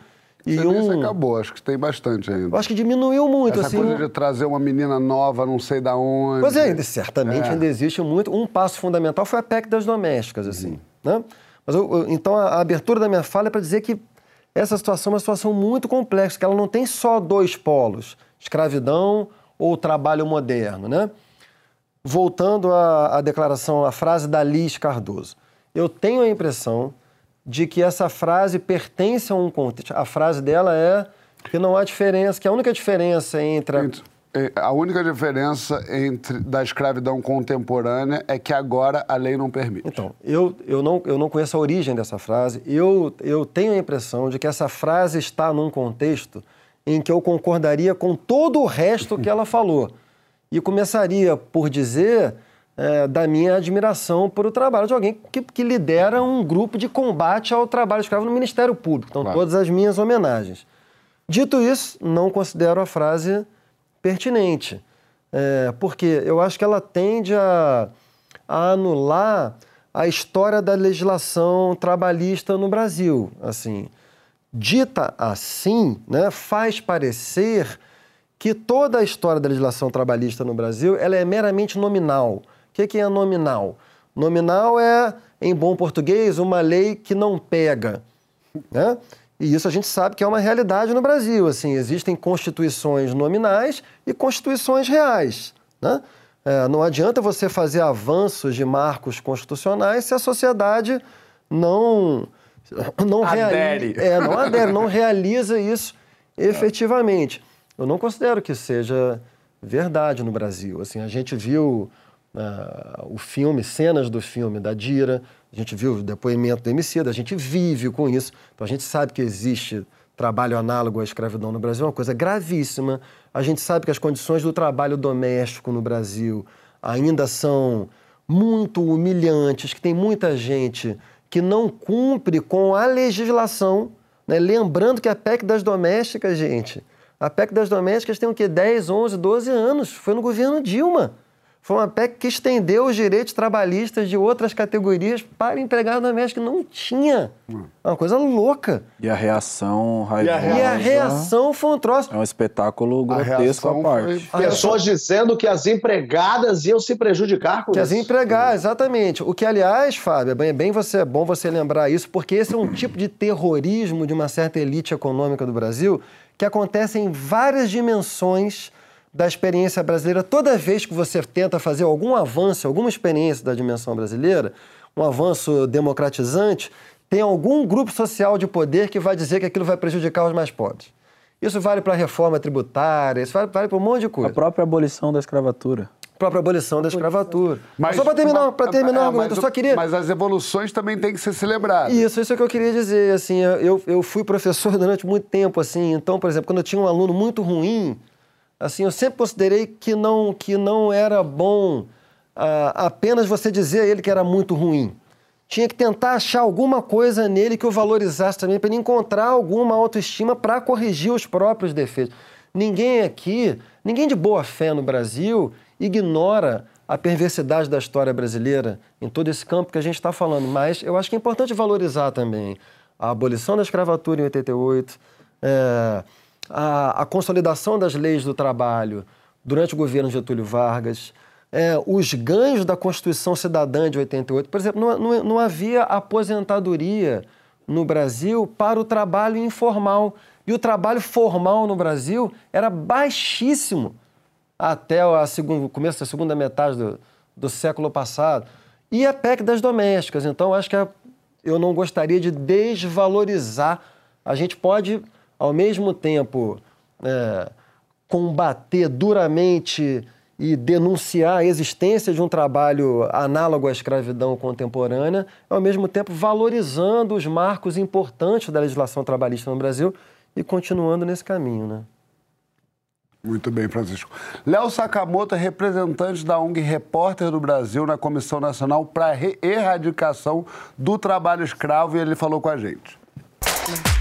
E um... acabou, acho que tem bastante ainda. Eu acho que diminuiu muito, Essa assim. coisa de trazer uma menina nova, não sei da onde. Pois é, certamente É. ainda existe muito. Um passo fundamental foi a PEC das domésticas, assim. Né? Mas eu- eu- então a, a abertura da minha fala é para dizer que essa situação é uma situação muito complexa, que ela não tem só dois polos, escravidão ou trabalho moderno, né? Voltando à, à declaração, à frase da Liz Cardoso. Eu tenho a impressão de que essa frase pertence a um contexto. A frase dela é que não há diferença, que a única diferença entre a É, A única diferença entre da escravidão contemporânea é que agora a lei não permite. Então, eu, eu, não, eu não conheço a origem dessa frase. Eu, eu tenho a impressão de que essa frase está num contexto em que eu concordaria com todo o resto que ela falou. E começaria por dizer é, da minha admiração por o trabalho de alguém que, que lidera um grupo de combate ao trabalho escravo no Ministério Público. Então, Claro. todas as minhas homenagens. Dito isso, não considero a frase pertinente, é, porque eu acho que ela tende a, a anular a história da legislação trabalhista no Brasil. Assim, dita assim, né, faz parecer que toda a história da legislação trabalhista no Brasil ela é meramente nominal. O que, é nominal? Nominal é, em bom português, uma lei que não pega. Né? E isso a gente sabe que é uma realidade no Brasil. Assim, existem constituições nominais e constituições reais. Né? É, não adianta você fazer avanços de marcos constitucionais se a sociedade não não Adere. reali- é, não adere, não realiza isso efetivamente. Eu não considero que seja verdade no Brasil. Assim, a gente viu ah, o filme, cenas do filme da Dira, a gente viu o depoimento do Emicida, a gente vive com isso. Então a gente sabe que existe trabalho análogo à escravidão no Brasil, é uma coisa gravíssima. A gente sabe que as condições do trabalho doméstico no Brasil ainda são muito humilhantes, que tem muita gente que não cumpre com a legislação, né? lembrando que a PEC das domésticas, gente, a PEC das domésticas tem o quê? 10, 11, 12 anos, foi no governo Dilma. Foi uma PEC que estendeu os direitos trabalhistas de outras categorias para empregado doméstico. Não tinha. É uma coisa louca. E a reação raivosa. E a reação foi um troço. É um espetáculo grotesco à parte. foi- Pessoas dizendo que as empregadas iam se prejudicar com Que as isso. empregar, exatamente. O que, aliás, Fábio, é bem você, é bom você lembrar isso, porque esse é um tipo de terrorismo de uma certa elite econômica do Brasil que acontece em várias dimensões da experiência brasileira. Toda vez que você tenta fazer algum avanço, alguma experiência da dimensão brasileira, um avanço democratizante, tem algum grupo social de poder que vai dizer que aquilo vai prejudicar os mais pobres. Isso vale para a reforma tributária, isso vale, vale para um monte de coisa A própria abolição da escravatura. própria abolição da escravatura. Mas, só para terminar, para terminar é, o argumento, mas eu só queria... Mas as evoluções também têm que ser celebradas. Isso, isso é o que eu queria dizer, assim, eu, eu fui professor [LAUGHS] durante muito tempo, assim, então, por exemplo, quando eu tinha um aluno muito ruim, assim, eu sempre considerei que não, que não era bom ah, apenas você dizer a ele que era muito ruim. Tinha que tentar achar alguma coisa nele que o valorizasse também, para ele encontrar alguma autoestima para corrigir os próprios defeitos. Ninguém aqui, ninguém de boa fé no Brasil, ignora a perversidade da história brasileira em todo esse campo que a gente está falando. Mas eu acho que é importante valorizar também a abolição da escravatura em 88, é, a, a consolidação das leis do trabalho durante o governo de Getúlio Vargas, é, os ganhos da Constituição Cidadã de 88. Por exemplo, não, não- não havia aposentadoria no Brasil para o trabalho informal. E o trabalho formal no Brasil era baixíssimo até o começo da segunda metade do, do século passado. E a PEC das domésticas. Então, acho que a- eu não gostaria de desvalorizar. A gente pode, ao mesmo tempo, é, combater duramente e denunciar a existência de um trabalho análogo à escravidão contemporânea, ao mesmo tempo valorizando os marcos importantes da legislação trabalhista no Brasil e continuando nesse caminho, né? Muito bem, Francisco. Léo Sakamoto é representante da ONG Repórter do Brasil na Comissão Nacional para a Erradicação do Trabalho Escravo e ele falou com a gente.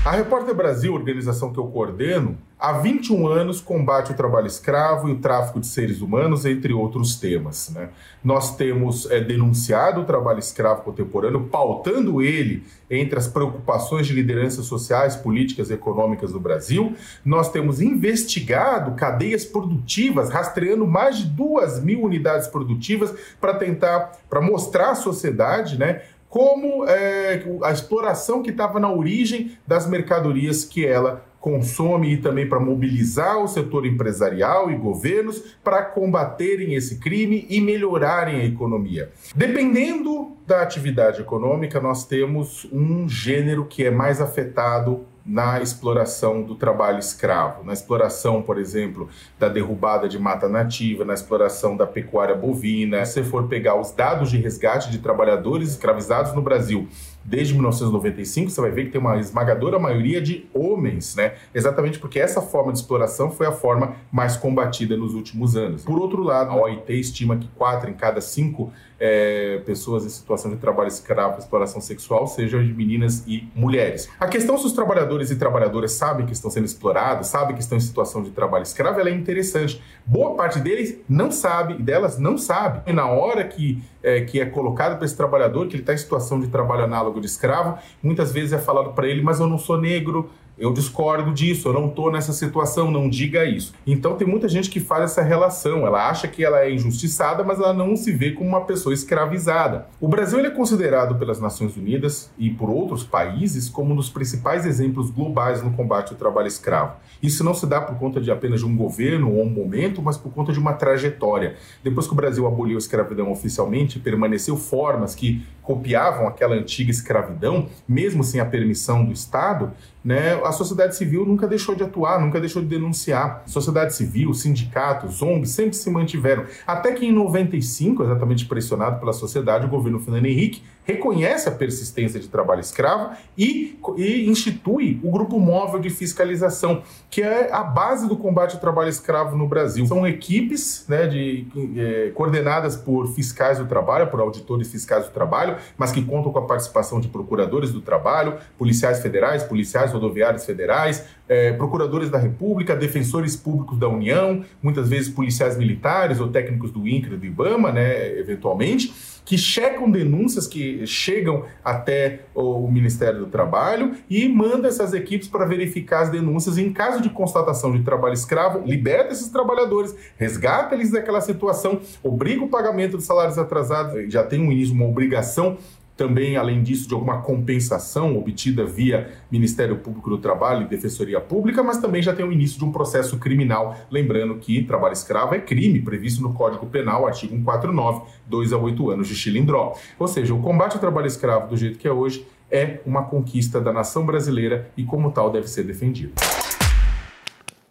A Repórter Brasil, organização que eu coordeno, há 21 anos combate o trabalho escravo e o tráfico de seres humanos, entre outros temas. Né? Nós temos é, denunciado o trabalho escravo contemporâneo, pautando ele entre as preocupações de lideranças sociais, políticas e econômicas do Brasil. Nós temos investigado cadeias produtivas, rastreando mais de duas mil unidades produtivas para tentar, para mostrar à sociedade, né, como é, a exploração que estava na origem das mercadorias que ela consome e também para mobilizar o setor empresarial e governos para combaterem esse crime e melhorarem a economia. Dependendo da atividade econômica, nós temos um gênero que é mais afetado na exploração do trabalho escravo, na exploração, por exemplo, da derrubada de mata nativa, na exploração da pecuária bovina. Se você for pegar os dados de resgate de trabalhadores escravizados no Brasil desde 1995, você vai ver que tem uma esmagadora maioria de homens, né? Exatamente porque essa forma de exploração foi a forma mais combatida nos últimos anos. Por outro lado, a OIT estima que quatro em cada cinco é, pessoas em situação de trabalho escravo, exploração sexual, sejam de meninas e mulheres. A questão se os trabalhadores e trabalhadoras sabem que estão sendo explorados, sabem que estão em situação de trabalho escravo, ela é interessante. Boa parte deles não sabe, e delas não sabe. E na hora que é, que é colocado para esse trabalhador, que ele está em situação de trabalho análogo de escravo, muitas vezes é falado para ele, mas eu não sou negro, eu discordo disso, eu não estou nessa situação, não diga isso. Então tem muita gente que faz essa relação, ela acha que ela é injustiçada, mas ela não se vê como uma pessoa escravizada. O Brasil é considerado pelas Nações Unidas e por outros países como um dos principais exemplos globais no combate ao trabalho escravo. Isso não se dá por conta de apenas de um governo ou um momento, mas por conta de uma trajetória. Depois que o Brasil aboliu a escravidão oficialmente, permaneceu formas que copiavam aquela antiga escravidão, mesmo sem a permissão do Estado, né, a sociedade civil nunca deixou de atuar, nunca deixou de denunciar. Sociedade civil, sindicatos, ONGs sempre se mantiveram. Até que em 95, exatamente pressionado pela sociedade, o governo Fernando Henrique reconhece a persistência de trabalho escravo e, e, institui o Grupo Móvel de Fiscalização, que é a base do combate ao trabalho escravo no Brasil. São equipes né, de, é, coordenadas por fiscais do trabalho, por auditores fiscais do trabalho, mas que contam com a participação de procuradores do trabalho, policiais federais, policiais rodoviários federais, é, procuradores da República, defensores públicos da União, muitas vezes policiais militares ou técnicos do INCRA e do IBAMA, né, eventualmente que checam denúncias que chegam até o Ministério do Trabalho e manda essas equipes para verificar as denúncias. Em caso de constatação de trabalho escravo, liberta esses trabalhadores, resgata eles daquela situação, obriga o pagamento de salários atrasados, já tem um início, uma obrigação também, além disso, de alguma compensação obtida via Ministério Público do Trabalho e Defensoria Pública, mas também já tem o início de um processo criminal. Lembrando que trabalho escravo é crime previsto no Código Penal, artigo 149, 2 a 8 anos de chilindró. Ou seja, o combate ao trabalho escravo do jeito que é hoje é uma conquista da nação brasileira e, como tal, deve ser defendido.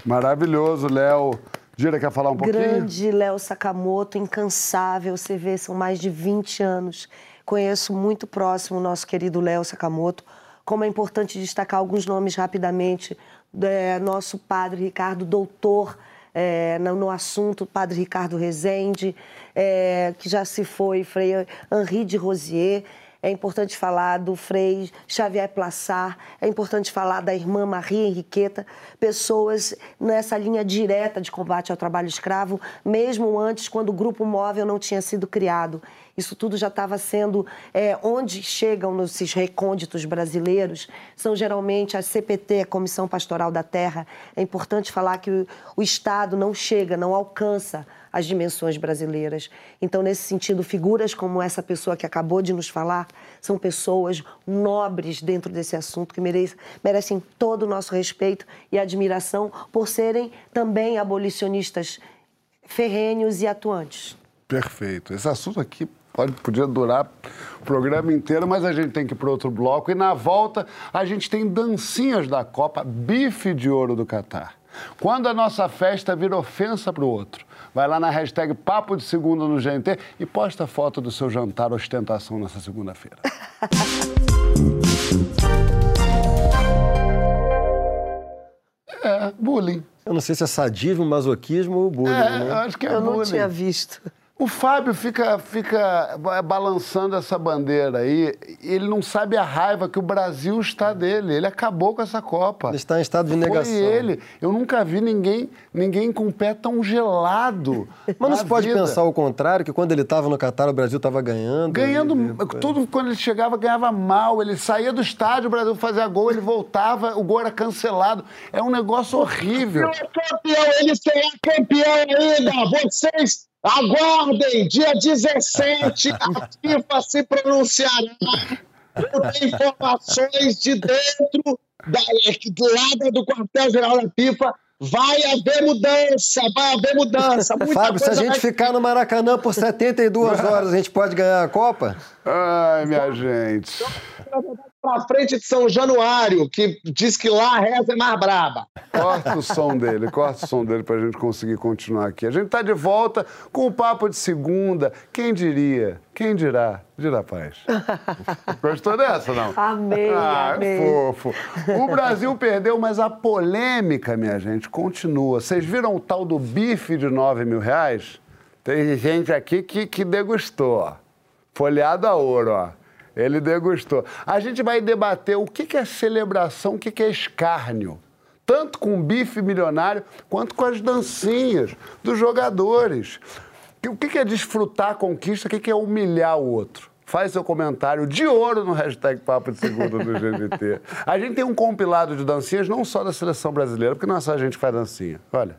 Maravilhoso, Léo. Gira, quer falar um pouquinho? Grande Léo Sakamoto, incansável. Você vê, são mais de 20 anos Conheço muito próximo o nosso querido Léo Sakamoto. Como é importante destacar alguns nomes rapidamente. É, nosso padre Ricardo, doutor é, no, no, assunto, padre Ricardo Rezende, é, que já se foi, Frei Henri de Rosier. É importante falar do Frei Xavier Plassar, é importante falar da irmã Maria Henriqueta, pessoas nessa linha direta de combate ao trabalho escravo, mesmo antes, quando o grupo móvel não tinha sido criado. Isso tudo já estava sendo. É, onde chegam nesses recônditos brasileiros são geralmente a CPT, a Comissão Pastoral da Terra. É importante falar que o, o Estado não chega, não alcança as dimensões brasileiras. Então, nesse sentido, figuras como essa pessoa que acabou de nos falar são pessoas nobres dentro desse assunto que merecem, merecem todo o nosso respeito e admiração por serem também abolicionistas ferrêneos e atuantes. Perfeito. Esse assunto aqui Pode, podia durar o programa inteiro, mas a gente tem que ir para outro bloco. E na volta, a gente tem dancinhas da Copa, bife de ouro do Catar. Quando a nossa festa vira ofensa para o outro. Vai lá na hashtag Papo de Segunda no GNT e posta foto do seu jantar ostentação nessa segunda-feira. [LAUGHS] é, bullying. Eu não sei se é sadismo, masoquismo ou bullying. É, né? eu acho que é Eu não bullying. tinha visto. O Fábio fica, fica balançando essa bandeira aí. Ele não sabe a raiva que o Brasil está dele. Ele acabou com essa Copa. Ele está em estado de negação. Foi ele. Eu nunca vi ninguém, ninguém com o pé tão gelado. [LAUGHS] Mas não se pode vida. pensar o contrário, que quando ele estava no Catar, o Brasil estava ganhando. Ganhando, e- tudo quando ele chegava ganhava mal. Ele saía do estádio, o Brasil fazia gol, ele voltava, o gol era cancelado. É um negócio horrível. Ele é campeão, ele será campeão ainda. Vocês aguardem, dia 17, a FIFA se pronunciará. Tenho informações de dentro da lá do quartel-geral da FIFA. Vai haver mudança, vai haver mudança. Muita Fábio, se a gente vai- ficar no Maracanã por 72 horas, a gente pode ganhar a Copa? Ai, minha gente. Pra frente de São Januário, que diz que lá a reza é mais braba. Corta o som dele, corta o som dele pra gente conseguir continuar aqui. A gente tá de volta com o papo de segunda. Quem diria? Quem dirá? Dirá paz. [LAUGHS] Gostou dessa, não? Amei, ah, amei. É fofo. O Brasil perdeu, mas a polêmica, minha gente, continua. Vocês viram o tal do bife de 9 mil reais? Tem gente aqui que, que degustou, ó. Folhado a ouro, ó. Ele degustou. A gente vai debater o que é celebração, o que é escárnio. Tanto com o bife milionário, quanto com as dancinhas dos jogadores. O que é desfrutar a conquista, o que é humilhar o outro? Faz seu comentário de ouro no hashtag Papo de Segunda do GNT. A gente tem um compilado de dancinhas, não só da seleção brasileira, porque não é só a gente que faz dancinha. Olha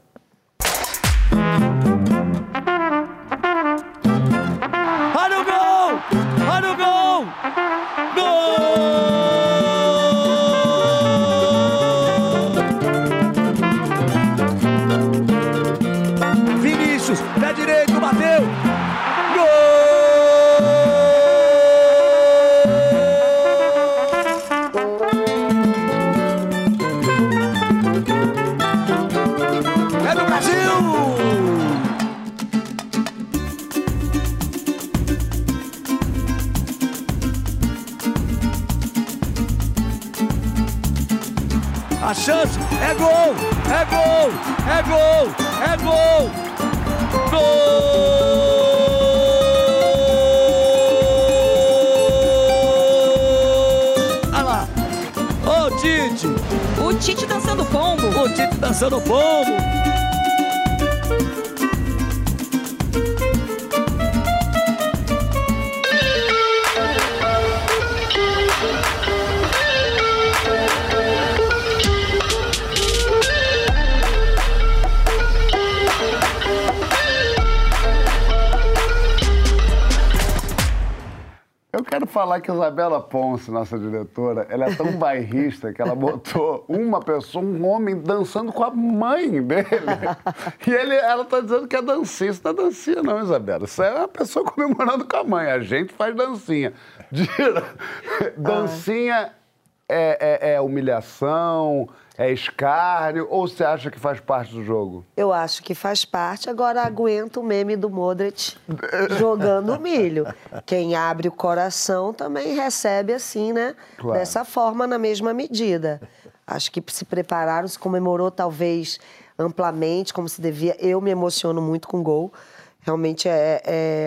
Isabela Ponce, nossa diretora, ela é tão [LAUGHS] bairrista que ela botou uma pessoa, um homem, dançando com a mãe dele. [LAUGHS] E ele, ela tá dizendo que é dancinha. Isso não é dancinha, não, Isabela. Isso é uma pessoa comemorando com a mãe. A gente faz dancinha. Dira, [LAUGHS] dancinha é, é- é humilhação, é escárnio, ou você acha que faz parte do jogo? Eu acho que faz parte. Agora aguenta o meme do Modric jogando milho. Quem abre o coração também recebe assim, né? Claro. Dessa forma, na mesma medida. Acho que se prepararam, se comemorou talvez amplamente, como se devia. Eu me emociono muito com gol. Realmente é,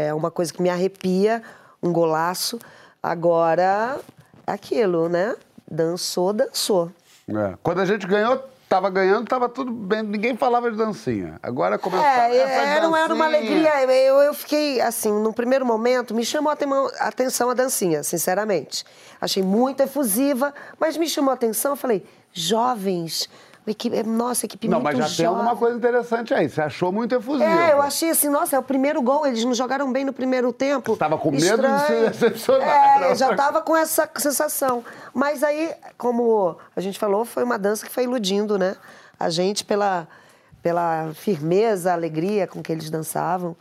é uma coisa que me arrepia, um golaço. Agora, é aquilo, né? Dançou, dançou. É. Quando a gente ganhou, tava ganhando, tava tudo bem, ninguém falava de dancinha. Agora começou É, essa é, não era uma alegria. Eu, eu fiquei, assim, no primeiro momento, me chamou a atenção a dancinha, sinceramente. Achei muito efusiva, mas me chamou a atenção. Eu falei, jovens, equipe, nossa, equipe Não, muito mas já tem alguma coisa interessante aí. Você achou muito efusivo. É, eu achei assim, nossa, é o primeiro gol, eles não jogaram bem no primeiro tempo. Estava com medo de ser Estranho. decepcionado. É, já estava com essa sensação. Mas aí, como a gente falou, foi uma dança que foi iludindo, né? A gente pela, pela firmeza, alegria com que eles dançavam.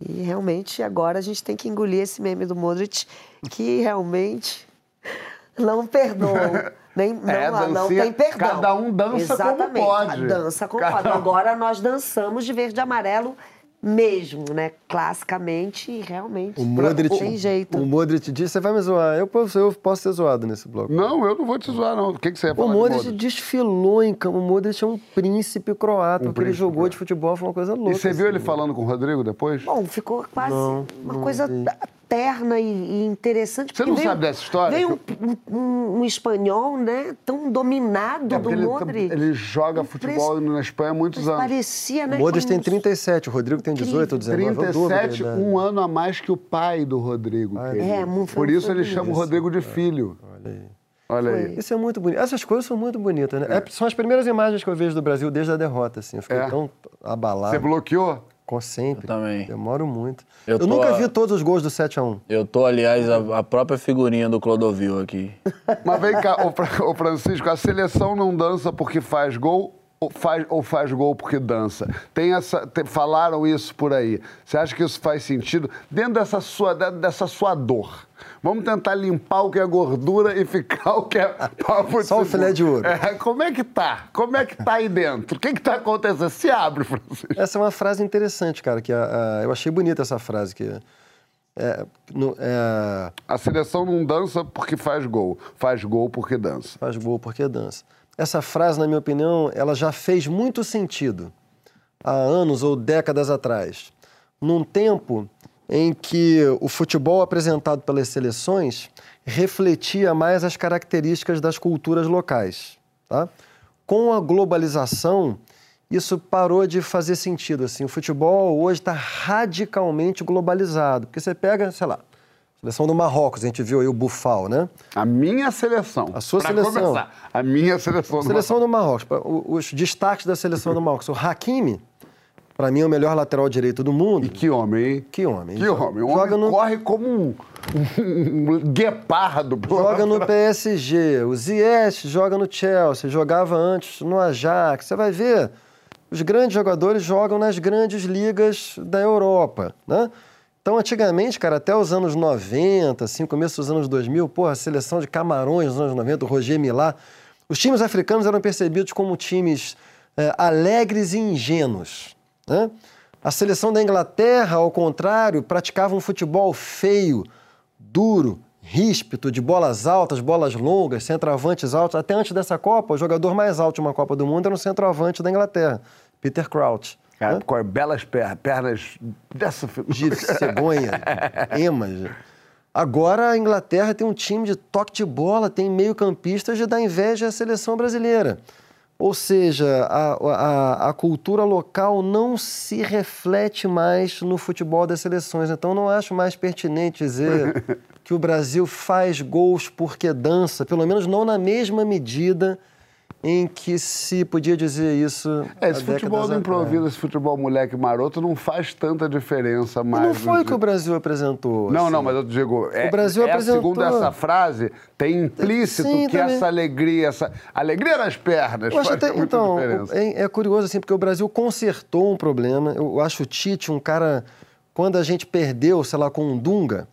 E realmente agora a gente tem que engolir esse meme do Modric, que realmente não perdoa. [LAUGHS] Nem, não, É, não dancinha, tem perdão. cada um dança como Exatamente, pode. Dança como Cada pode. Agora nós dançamos de verde e amarelo mesmo, né? Classicamente e realmente. O Modric, Tem jeito. o Modric disse, você vai me zoar. Eu posso, eu posso ser zoado nesse bloco. Não, eu não vou te zoar, não. O que, que você ia O falar de Modric Modric? desfilou em campo. O Modric é um príncipe croata. Um o que ele jogou de futebol foi uma coisa louca. E você viu assim. ele falando com o Rodrigo depois? Bom, ficou quase Não, uma não coisa vi. Terna e, e interessante. Você porque não veio- sabe dessa história? Veio um, um- um espanhol, né? Tão dominado É, do ele, Modric. ele joga futebol na Espanha há muitos anos. parecia, né? O Modric tem 37, o Rodrigo tem 18 ou 19. é o dobro da 37, idade. um ano a mais que o pai do Rodrigo. querido. É, muito- Por isso ele chama o Rodrigo de filho. Olha aí. Olha aí. Isso é muito bonito. Essas coisas são muito bonitas, né? É, são as primeiras imagens que eu vejo do Brasil desde a derrota, assim. Eu fiquei É. tão abalado. Você bloqueou? Com sempre. Eu também. Demoro muito. Eu Eu, nunca a- vi todos os gols do 7x1. Eu tô, aliás, a, a própria figurinha do Clodovil aqui. Mas vem cá, ô Francisco, a seleção não dança porque faz gol ou faz, ou faz gol porque dança? Tem essa, falaram isso por aí. Você acha que isso faz sentido? Dentro dessa sua, dessa sua dor. Vamos tentar limpar o que é gordura e ficar o que é papo Só o seguro. filé de ouro. É, como é que tá? Como é que tá aí dentro? O que que tá acontecendo? Se abre, Francisco. Essa é uma frase interessante, cara, que a- a- eu achei bonita essa frase. Que é, no- é, A seleção não dança porque faz gol. Faz gol porque dança. faz gol porque dança. Essa frase, na minha opinião, ela já fez muito sentido há anos ou décadas atrás. Num tempo em que o futebol apresentado pelas seleções refletia mais as características das culturas locais. Tá? Com a globalização, isso parou de fazer sentido. Assim. O futebol hoje está radicalmente globalizado. Porque você pega, sei lá, seleção do Marrocos, a gente viu aí o Bufal, né? A minha seleção. A sua Pra seleção. começar, a minha seleção. do Seleção do Marrocos. pra- o- Os destaques da seleção do Marrocos. O Hakimi, para mim, é o melhor lateral direito do mundo. E que homem, hein? Que homem. Que homem. O Joga homem no, corre como um, um guepardo. joga no [LAUGHS] PSG. O Ziyech joga no Chelsea. Jogava antes no Ajax. Você vai ver, os grandes jogadores jogam nas grandes ligas da Europa, né? Então, antigamente, cara, até os anos 90, assim, começo dos anos 2000, porra, a seleção de Camarões nos anos 90, o Roger Milá, os times africanos eram percebidos como times eh, alegres e ingênuos. Né? A seleção da Inglaterra, ao contrário, praticava um futebol feio, duro, ríspido, de bolas altas, bolas longas, centroavantes altos. Até antes dessa Copa, o jogador mais alto de uma Copa do Mundo era um centroavante da Inglaterra, Peter Crouch. Cara, com as belas pernas, dessa... de [LAUGHS] cegonha, emas. Agora a Inglaterra tem um time de toque de bola, tem meio-campistas de dar inveja à seleção brasileira. Ou seja, a, a, a cultura local não se reflete mais no futebol das seleções. Então não acho mais pertinente dizer [LAUGHS] que o Brasil faz gols porque dança, pelo menos não na mesma medida em que se podia dizer isso. É, esse futebol do improviso, esse futebol moleque maroto não faz tanta diferença mais. Não foi o que o Brasil apresentou. Não, assim. não, mas eu digo, é, O Brasil é apresentou- segundo essa frase, tem implícito Sim, que também. essa alegria, essa alegria nas pernas Eu acho faz até- então, diferença. é, é curioso assim, porque o Brasil consertou um problema. Eu acho o Tite um cara. Quando a gente perdeu, sei lá, com o Dunga,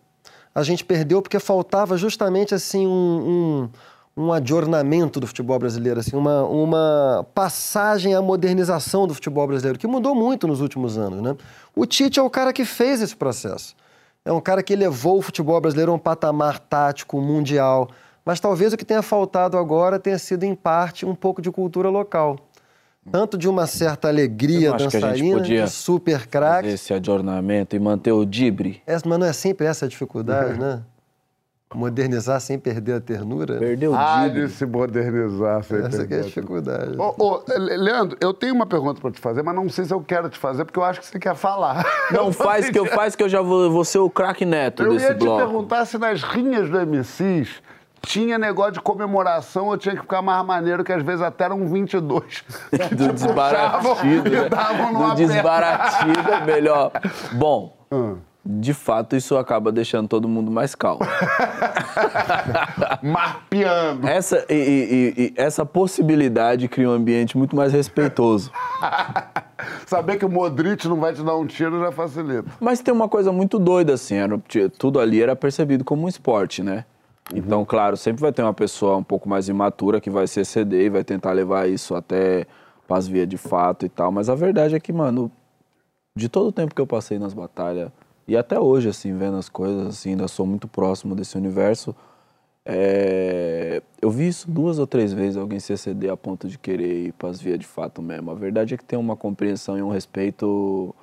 a gente perdeu porque faltava justamente assim um, um, um adornamento do futebol brasileiro, assim, uma, uma passagem à modernização do futebol brasileiro, que mudou muito nos últimos anos. Né? O Tite é o cara que fez esse processo. É um cara que levou o futebol brasileiro a um patamar tático mundial. Mas talvez o que tenha faltado agora tenha sido, em parte, um pouco de cultura local. Tanto de uma certa alegria dançarina, de super craques. Esse adornamento e manter o dibre. Essa, mas não é sempre essa a dificuldade, [LAUGHS] né? Modernizar sem perder a ternura. Perdeu o Ah, de se modernizar. sem Essa que é a perder. dificuldade. Ô, ô, Le- Leandro, eu tenho uma pergunta pra te fazer, mas não sei se eu quero te fazer, porque eu acho que você quer falar. Não [LAUGHS] faz que eu faz que eu já vou, vou ser o craque neto Eu desse ia te bloco. perguntar se nas rinhas do MCs tinha negócio de comemoração ou tinha que ficar mais maneiro, que às vezes até eram 22. [LAUGHS] Do desbaratido, e né? Do desbaratido é melhor. [LAUGHS] Bom, Hum. De fato isso acaba deixando todo mundo mais calmo. [LAUGHS] Marpeando. Essa, e, e- e- essa possibilidade cria um ambiente muito mais respeitoso. [LAUGHS] Saber que o Modric não vai te dar um tiro já facilita. Mas tem uma coisa muito doida, assim, era, tudo ali era percebido como um esporte, né? Uhum. Então, claro, sempre vai ter uma pessoa um pouco mais imatura que vai se exceder e vai tentar levar isso até as vias de fato e tal. Mas a verdade é que, mano, de todo o tempo que eu passei nas batalhas, e até hoje, assim, vendo as coisas, assim, ainda sou muito próximo desse universo, é... eu vi isso duas ou três vezes, alguém se exceder a ponto de querer ir para as vias de fato mesmo. A verdade é que tem uma compreensão e um respeito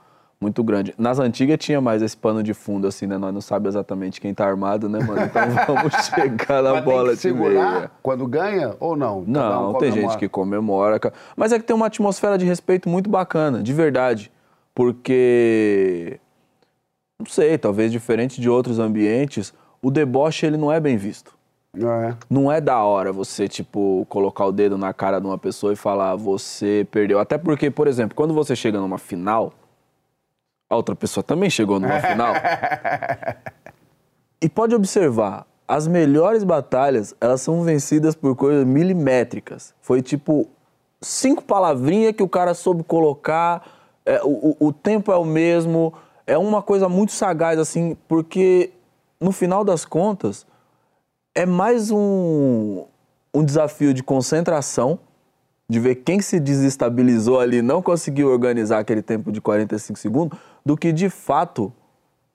muito grande. Nas antigas tinha mais esse pano de fundo, assim, né? Nós não sabemos exatamente quem tá armado, né, mano? Então [LAUGHS] vamos chegar na Mas bola tem que segurar de meia. quando ganha ou não? Não, um tem gente que comemora. Mas é que tem uma atmosfera de respeito muito bacana, de verdade. Porque, não sei, talvez diferente de outros ambientes, o deboche ele não é bem visto. É. Não é da hora você, tipo, colocar o dedo na cara de uma pessoa e falar, você perdeu. Até porque, por exemplo, quando você chega numa final, a outra pessoa também chegou numa [LAUGHS] final. E pode observar, as melhores batalhas, elas são vencidas por coisas milimétricas. Foi tipo cinco palavrinhas que o cara soube colocar, é, o, o- o tempo é o mesmo, é uma coisa muito sagaz, assim, porque no final das contas, é mais um, um desafio de concentração, de ver quem se desestabilizou ali não conseguiu organizar aquele tempo de 45 segundos, do que de fato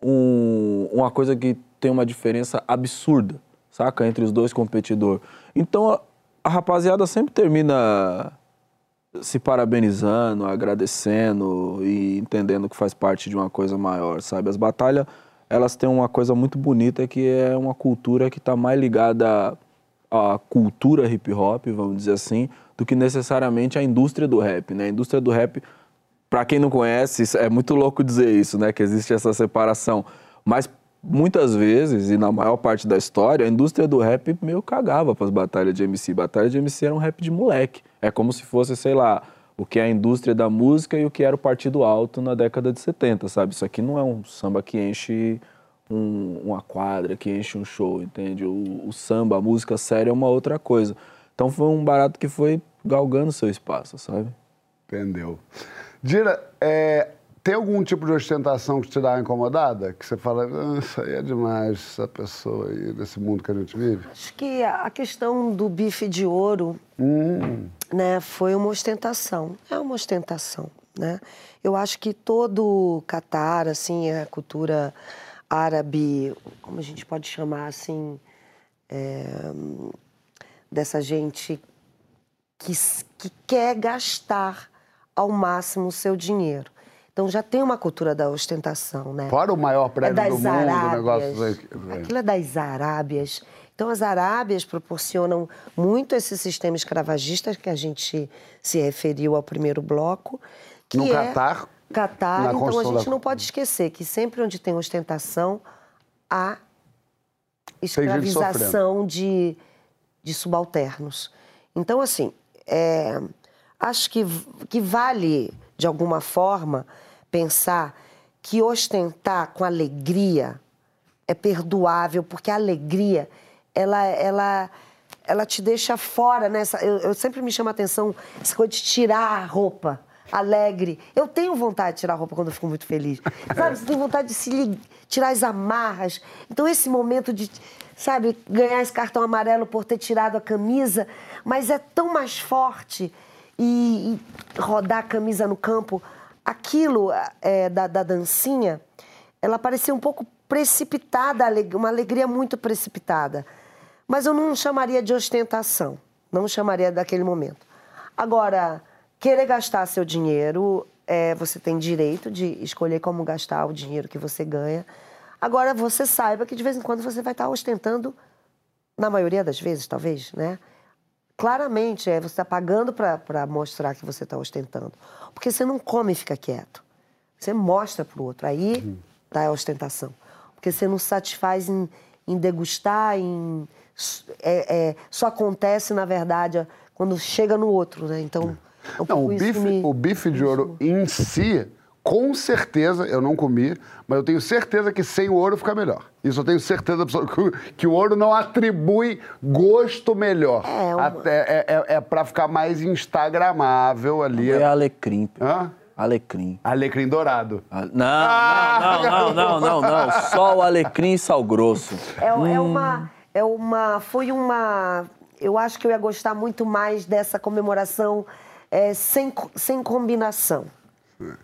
um- uma coisa que tem uma diferença absurda, saca? Entre os dois competidores. Então a, a rapaziada sempre termina se parabenizando, agradecendo e entendendo que faz parte de uma coisa maior, sabe? As batalhas, elas têm uma coisa muito bonita que é uma cultura que está mais ligada à cultura hip hop, vamos dizer assim, do que necessariamente à indústria do rap, né? A indústria do rap, para quem não conhece, é muito louco dizer isso, né? Que existe essa separação. Mas muitas vezes, e na maior parte da história, a indústria do rap meio cagava para as batalhas de MC. Batalha de MC era um rap de moleque. É como se fosse, sei lá, o que é a indústria da música e o que era o Partido Alto na década de 70, sabe? Isso aqui não é um samba que enche um- uma quadra, que enche um show, entende? O, o samba, a música séria é uma outra coisa. Então foi um barato que foi galgando seu espaço, sabe? Entendeu. Dira, é, tem algum tipo de ostentação que te dá uma incomodada? Que você fala, "Ah, isso aí é demais, essa pessoa aí, desse mundo que a gente vive? Acho que a questão do bife de ouro Hum, né, foi uma ostentação. É uma ostentação, né? Eu acho que todo Catar, assim, a cultura árabe, como a gente pode chamar, assim, é, dessa gente que, que quer gastar ao máximo o seu dinheiro. Então já tem uma cultura da ostentação, né? fora o maior prédio das do mundo, o Arábias. negócio... aí. Aquilo é das Arábias. Então, as Arábias proporcionam muito esse sistema escravagista que a gente se referiu ao primeiro bloco. Que No é Catar, Catar. Então, a gente não pode esquecer que sempre onde tem ostentação, há escravização de, de subalternos. Então, assim, é, acho que, que vale, de alguma forma, pensar que ostentar com alegria é perdoável, porque a alegria, ela, ela, ela te deixa fora, né? Eu, eu sempre me chama a atenção essa coisa de tirar a roupa alegre. Eu tenho vontade de tirar a roupa quando eu fico muito feliz. Sabe, você tem vontade de se li- tirar as amarras. Então, esse momento de, sabe, ganhar esse cartão amarelo por ter tirado a camisa, mas é tão mais forte e, e rodar a camisa no campo. Aquilo é, da, da dancinha, ela parecia um pouco precipitada, uma alegria muito precipitada. Mas eu não chamaria de ostentação, não chamaria daquele momento. Agora, querer gastar seu dinheiro, é, você tem direito de escolher como gastar o dinheiro que você ganha. Agora, você saiba que de vez em quando você vai estar ostentando, na maioria das vezes, talvez, né? Claramente, é, você está pagando para mostrar que você está ostentando. Porque você não come e fica quieto. Você mostra para o outro. Aí tá a ostentação. Porque você não satisfaz em, em degustar, em. É- é, só acontece, na verdade, quando chega no outro, né? Então. é um Não, pouco o bife, me- o bife de ouro em si, com certeza, eu não comi, mas eu tenho certeza que sem o ouro fica melhor. Isso eu tenho certeza que, o ouro não atribui gosto melhor. É, uma- Até, é, é, é pra ficar mais instagramável ali. É alecrim. Hã? Alecrim. Alecrim dourado. Ah, Não, não, não, não, não, não. Só o alecrim e sal grosso. É, Hum. é uma. É uma. Foi uma. Eu acho que eu ia gostar muito mais dessa comemoração é, sem, sem combinação.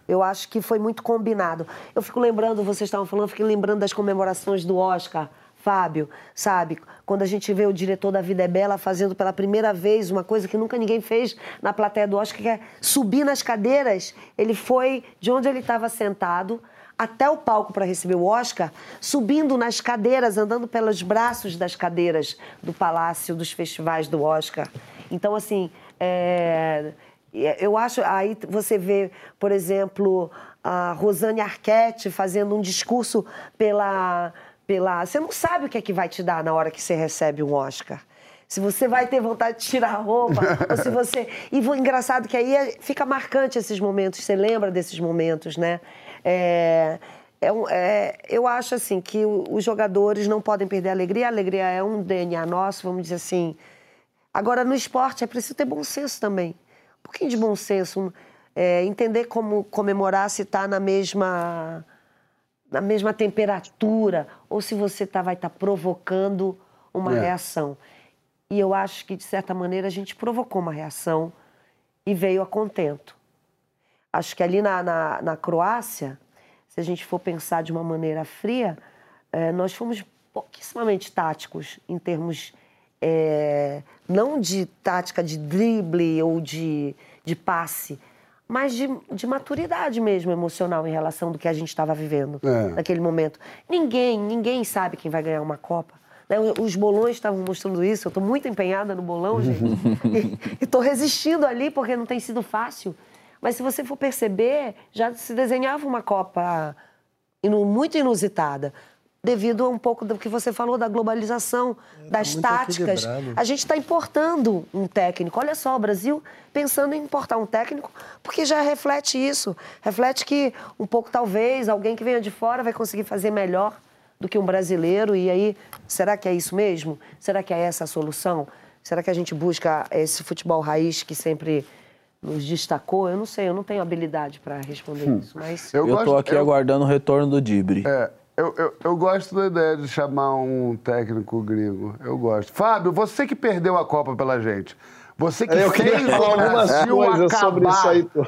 Eu acho que foi muito combinado. Eu fico lembrando, vocês estavam falando, eu fico lembrando das comemorações do Oscar, Fábio, sabe? Quando a gente vê o diretor da Vida é Bela fazendo pela primeira vez uma coisa que nunca ninguém fez na plateia do Oscar, que é subir nas cadeiras. Ele foi de onde ele estava sentado até o palco para receber o Oscar, subindo nas cadeiras, andando pelos braços das cadeiras do palácio, dos festivais do Oscar. Então, assim, é, eu acho. Aí você vê, por exemplo, a Rosane Arquette fazendo um discurso pela, pela. Você não sabe o que é que vai te dar na hora que você recebe um Oscar. Se você vai ter vontade de tirar a roupa, [LAUGHS] ou se você. E o engraçado que aí é- fica marcante esses momentos, você lembra desses momentos, né? É, é um- é, eu acho assim que os jogadores não podem perder a alegria. A alegria é um DNA nosso, vamos dizer assim. Agora, no esporte, é preciso ter bom senso também. Um pouquinho de bom senso. é, entender como comemorar se está na mesma, na mesma temperatura ou se você tá, vai estar provocando uma É. reação. E eu acho que, de certa maneira, a gente provocou uma reação e veio a contento. Acho que ali na, na, na Croácia, se a gente for pensar de uma maneira fria, eh, nós fomos pouquíssimamente táticos em termos eh, não de tática de drible ou de, de passe, mas de, de maturidade mesmo emocional em relação do que a gente estava vivendo É. naquele momento. Ninguém, ninguém sabe quem vai ganhar uma Copa. né? Os bolões estavam mostrando isso. Eu estou muito empenhada no bolão, gente. [LAUGHS] e estou resistindo ali porque não tem sido fácil. Mas se você for perceber, já se desenhava uma Copa muito inusitada. Devido a um pouco do que você falou da globalização, das muito táticas. equilibrado. A gente está importando um técnico. Olha só, o Brasil pensando em importar um técnico, porque já reflete isso. Reflete que um pouco, talvez, alguém que venha de fora vai conseguir fazer melhor do que um brasileiro. E aí, será que é isso mesmo? Será que é essa a solução? Será que a gente busca esse futebol raiz que sempre nos destacou? Eu não sei, eu não tenho habilidade para responder Hum. isso, mas... Eu, tô aqui aguardando o retorno do Dibre. É, eu, eu, eu gosto da ideia de chamar um técnico gringo. Eu gosto. Fábio, você que perdeu a Copa pela gente. Você que Eu fez o Brasil coisas acabar. sobre isso aí, pô.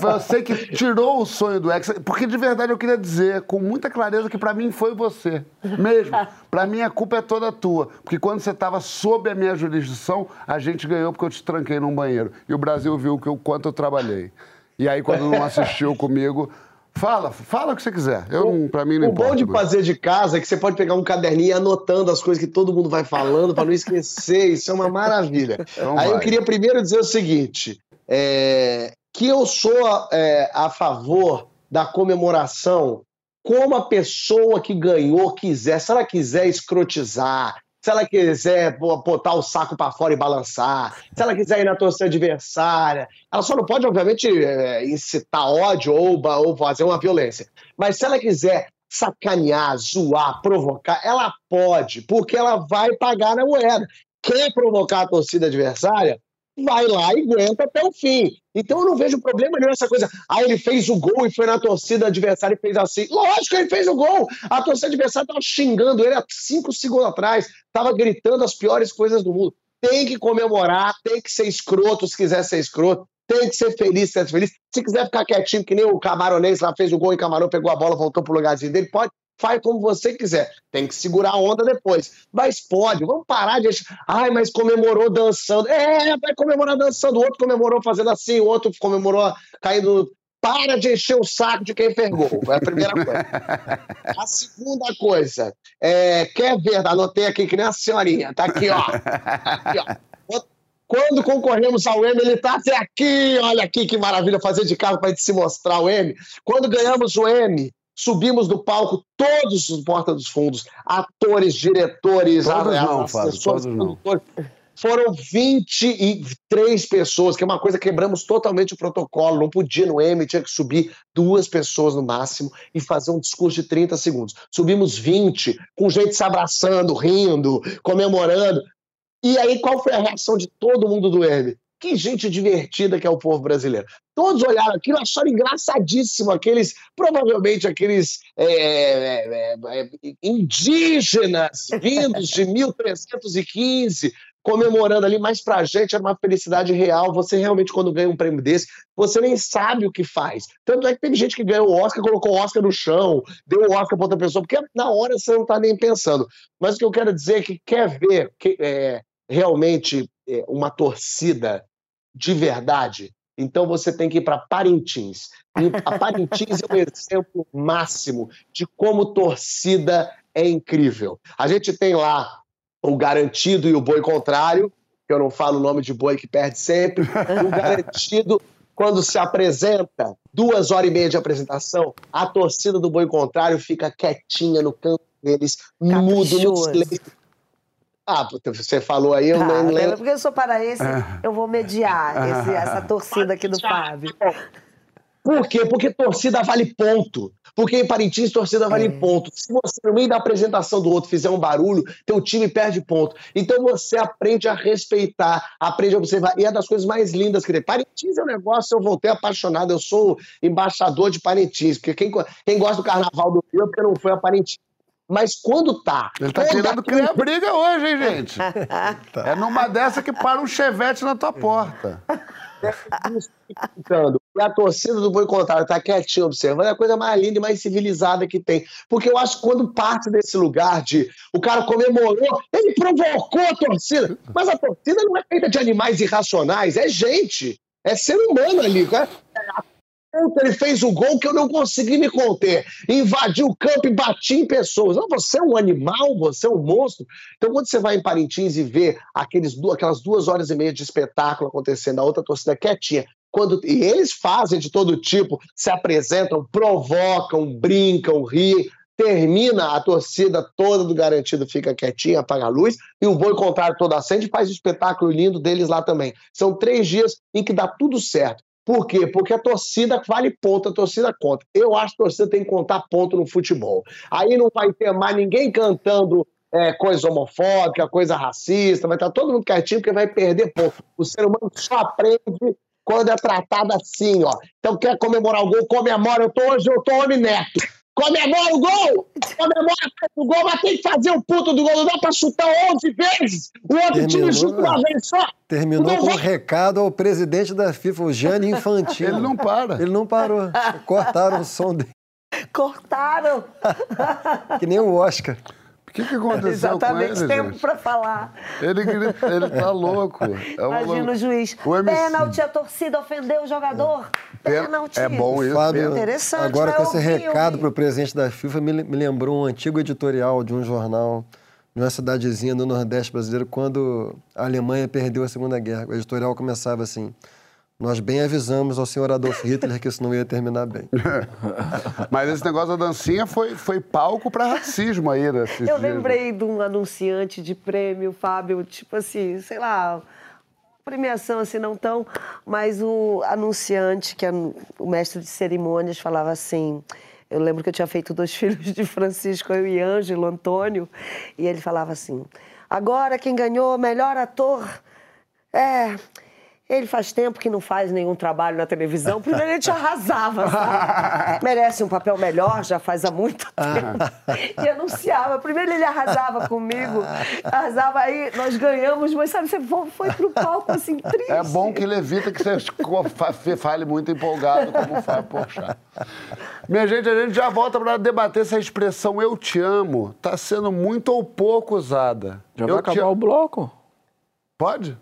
Você que tirou o sonho do Hexa. Porque de verdade eu queria dizer com muita clareza que pra mim foi você. Mesmo. Pra mim a culpa é toda tua. Porque quando você estava sob a minha jurisdição, a gente ganhou porque eu te tranquei num banheiro. E o Brasil viu que o quanto eu trabalhei. E aí quando não assistiu comigo, fala, fala o que você quiser. Eu, pra mim não O importa. bom de fazer de casa é que você pode pegar um caderninho e anotando as coisas que todo mundo vai falando para não esquecer. Isso é uma maravilha. Então Aí eu vai. queria primeiro dizer o seguinte: é, que eu sou é, a favor da comemoração como a pessoa que ganhou quiser. Se ela quiser escrotizar, se ela quiser bo- botar o saco para fora e balançar, se ela quiser ir na torcida adversária, ela só não pode, obviamente, é, incitar ódio ou, fazer uma violência. Mas se ela quiser sacanear, zoar, provocar, ela pode, porque ela vai pagar na moeda. Quer provocar a torcida adversária? Vai lá e aguenta até o fim. Então eu não vejo problema nenhum nessa coisa. Ah, ele fez o gol e foi na torcida adversária e fez assim. Lógico ele fez o gol. A torcida adversária estava xingando ele há cinco segundos atrás, estava gritando as piores coisas do mundo. Tem que comemorar, tem que ser escroto se quiser ser escroto, tem que ser feliz se quiser ser feliz. Se quiser ficar quietinho, que nem o camaronês lá fez o gol e o camarão pegou a bola, voltou pro lugarzinho dele, pode. Faz como você quiser. Tem que segurar a onda depois. Mas pode. Vamos parar de. Ai, mas comemorou dançando. É, vai comemorar dançando. O outro comemorou fazendo assim, o outro comemorou caindo. Para de encher o saco de quem fez gol. É a primeira coisa. A segunda coisa, é, quer ver? Anotei aqui que nem a senhorinha. Tá aqui, ó. Aqui, ó. Quando concorremos ao M, ele tá até aqui. Olha aqui que maravilha fazer de carro para se mostrar o M. Quando ganhamos o M, subimos do palco todos os porta dos fundos, atores, diretores, Todos a- não, as Fábio, pessoas, todos não. produtores. Foram 23 pessoas, que é uma coisa, quebramos totalmente o protocolo. Não podia no M, tinha que subir duas pessoas no máximo e fazer um discurso de 30 segundos. Subimos 20, com gente se abraçando, rindo, comemorando. E aí, qual foi a reação de todo mundo do M? Que gente divertida que é o povo brasileiro. Todos olharam aquilo, acharam engraçadíssimo, aqueles, provavelmente aqueles é, é, é, é indígenas vindos de 1315, comemorando ali, mas pra gente era uma felicidade real. Você realmente, quando ganha um prêmio desse, você nem sabe o que faz. Tanto é que teve gente que ganhou o Oscar, colocou o Oscar no chão, deu o Oscar pra outra pessoa, porque na hora você não tá nem pensando. Mas o que eu quero dizer é que quer ver que, é, realmente é, uma torcida de verdade, então você tem que ir para Parintins. E a Parintins é um [LAUGHS] exemplo máximo de como torcida é incrível. A gente tem lá o garantido e o boi contrário, que eu não falo o nome de boi que perde sempre. O [LAUGHS] garantido, quando se apresenta, duas horas e meia de apresentação, a torcida do boi contrário fica quietinha no canto deles, mudo, no silêncio. Ah, você falou aí, eu Tá, nem até lembro. porque eu sou paraense, Ah. eu vou mediar esse- essa torcida aqui do Fábio. Por quê? Porque torcida vale ponto. Porque em Parintins, torcida vale ponto. Se você, no meio da apresentação do outro, fizer um barulho, teu time perde ponto. Então você aprende a respeitar, aprende a observar. E é das coisas mais lindas que tem. Parintins é um negócio, eu voltei apaixonado. Eu sou embaixador de Parintins. Porque quem, quem gosta do carnaval do Rio é porque não foi a Parintins. Mas quando tá. Ele tá querendo criar aquela- briga hoje, hein, gente? [LAUGHS] É numa dessa que para um chevette na tua porta. E a torcida do Boi Contrário tá quietinha observando, é a coisa mais linda e mais civilizada que tem. Porque eu acho que quando parte desse lugar de o cara comemorou, ele provocou a torcida. Mas a torcida não é feita de animais irracionais, é gente. É ser humano ali. Cara. Ele fez o gol que eu não consegui me conter. Invadiu o campo e bati em pessoas. Não, você é um animal, você é um monstro. Então, quando você vai em Parintins e vê aqueles, aquelas duas horas e meia de espetáculo acontecendo, a outra torcida quietinha, quando, e eles fazem de todo tipo, se apresentam, provocam, brincam, riem, termina a torcida toda do garantido fica quietinha, apaga a luz, e o boi contrário todo acende e faz o espetáculo lindo deles lá também. São três dias em que dá tudo certo. Por quê? Porque a torcida vale ponto, a torcida conta. Eu acho que a torcida tem que contar ponto no futebol. Aí não vai ter mais ninguém cantando é, coisa homofóbica, coisa racista, vai estar todo mundo quietinho porque vai perder ponto. O ser humano só aprende quando é tratado assim, ó. Então quer comemorar o gol, comemora. Eu tô hoje, eu tô homem neto. Comemora o gol! Comemora o gol, mas tem que fazer o puto do gol. Não dá pra chutar 11 vezes. O outro time Terminou, chuta uma vez só. Terminou com um recado ao presidente da FIFA, o Gianni [LAUGHS] Infantino. Ele não para. Ele não parou. Cortaram o som dele, Cortaram! [LAUGHS] que nem o Oscar. O que, que aconteceu Exatamente, com ele, tempo para falar. Ele, grita- ele tá [LAUGHS] louco. É Imagina o juiz. O MC Pênalti, a torcida ofendeu o jogador. É bom isso. Fábio, Interessante, agora com esse ouvir, recado para o presidente da FIFA, me, me lembrou um antigo editorial de um jornal de uma cidadezinha do Nordeste brasileiro, quando a Alemanha perdeu a Segunda Guerra. O editorial começava assim: Nós bem avisamos ao senhor Adolf Hitler que isso não ia terminar bem. [LAUGHS] Mas esse negócio da dancinha foi, foi palco pra racismo aí, né? Eu dias. lembrei de um anunciante de prêmio, Fábio, tipo assim, sei lá, premiação assim não tão, mas o anunciante, que é o mestre de cerimônias, falava assim. Eu lembro que eu tinha feito dois [LAUGHS] filhos de Francisco, eu e Ângelo Antônio, e ele falava assim: agora quem ganhou melhor ator é. Ele faz tempo que não faz nenhum trabalho na televisão. Primeiro ele te arrasava, sabe? [LAUGHS] Merece um papel melhor, já faz há muito tempo. E anunciava. Primeiro ele arrasava comigo, arrasava aí, nós ganhamos, mas sabe, você foi pro palco assim, triste. É bom que ele evita que você fa- fale muito empolgado, como o Fábio Porchat. Minha gente, a gente já volta para debater se a expressão eu te amo está sendo muito ou pouco usada. Já eu vai acabar amo- o bloco? Pode?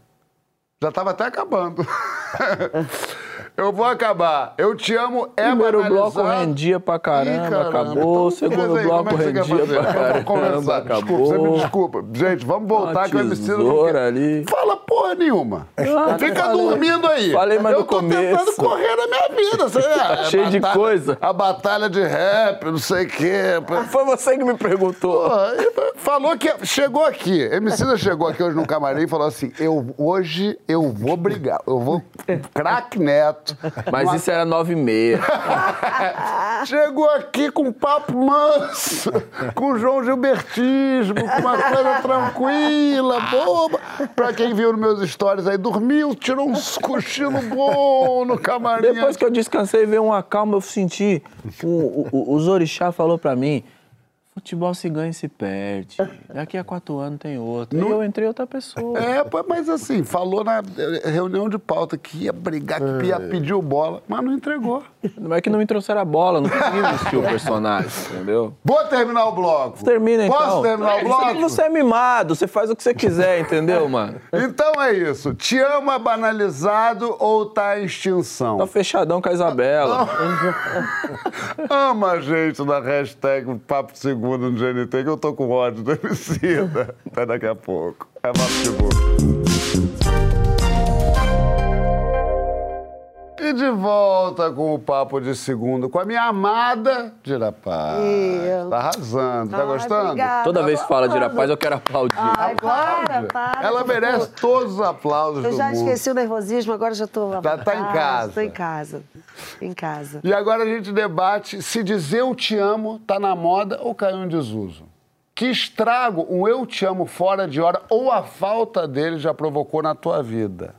Já estava até acabando. [LAUGHS] eu vou acabar. Eu te amo é Primeiro banalizado. bloco rendia pra caramba, Ih, caramba. acabou. Então, Segundo aí, bloco é rendia pra conversar. caramba, Desculpa, você me acabou. desculpa. Gente, vamos voltar Uma que o MC não tesoura quer- ali. Fala porra nenhuma. Ah, Fica falei- dormindo aí. falei eu tô tentando começo. correr na minha vida. Você, [LAUGHS] Tá cheio de coisa. A batalha de rap, não sei o quê. Foi você que me perguntou. Porra, Falou que chegou aqui. Emicida chegou aqui hoje no camarim e falou assim: eu, hoje eu vou brigar, eu vou [LAUGHS] craque nela. Mas isso era nove e meia. [LAUGHS] Chegou aqui com papo manso, com João Gilbertismo, com uma coisa tranquila, boba. Pra quem viu nos meus stories aí, dormiu, tirou um cochilo bom no camarim. Depois que eu descansei, veio uma calma, eu senti. O, o, o- os orixá falou pra mim: futebol se ganha e se perde. Daqui a quatro anos tem outro. Não- E eu entrei outra pessoa. É, mas assim, falou na eh, reunião de pauta que ia brigar, que ia pedir o bola, mas não entregou. Não é que não me trouxeram a bola, não consegui vestir o [LAUGHS] personagem, entendeu? Vou terminar o bloco. Termina então. Posso terminar o bloco? Você é mimado, você faz o que você quiser, entendeu, mano? Então é isso. Te ama banalizado ou tá em extinção? Tá fechadão com a Isabela. [LAUGHS] Ama a gente na hashtag Papo Segundo no GNT, que eu tô com ódio do Emicida. Até daqui a pouco. É Papo Segundo. E de volta com o Papo de Segundo, com a minha amada Dira Paz. Eu. Tá arrasando, tá Ai, gostando? obrigada. Toda vez que fala de rapaz, eu quero aplaudir. Ai, para, para. Ela merece todos os aplausos Eu do já mundo. esqueci o nervosismo, agora já tô Tá- tá em casa. Tô em casa. Em casa. E agora a gente debate se dizer eu te amo tá na moda ou caiu em desuso. Que estrago um eu te amo fora de hora ou a falta dele já provocou na tua vida?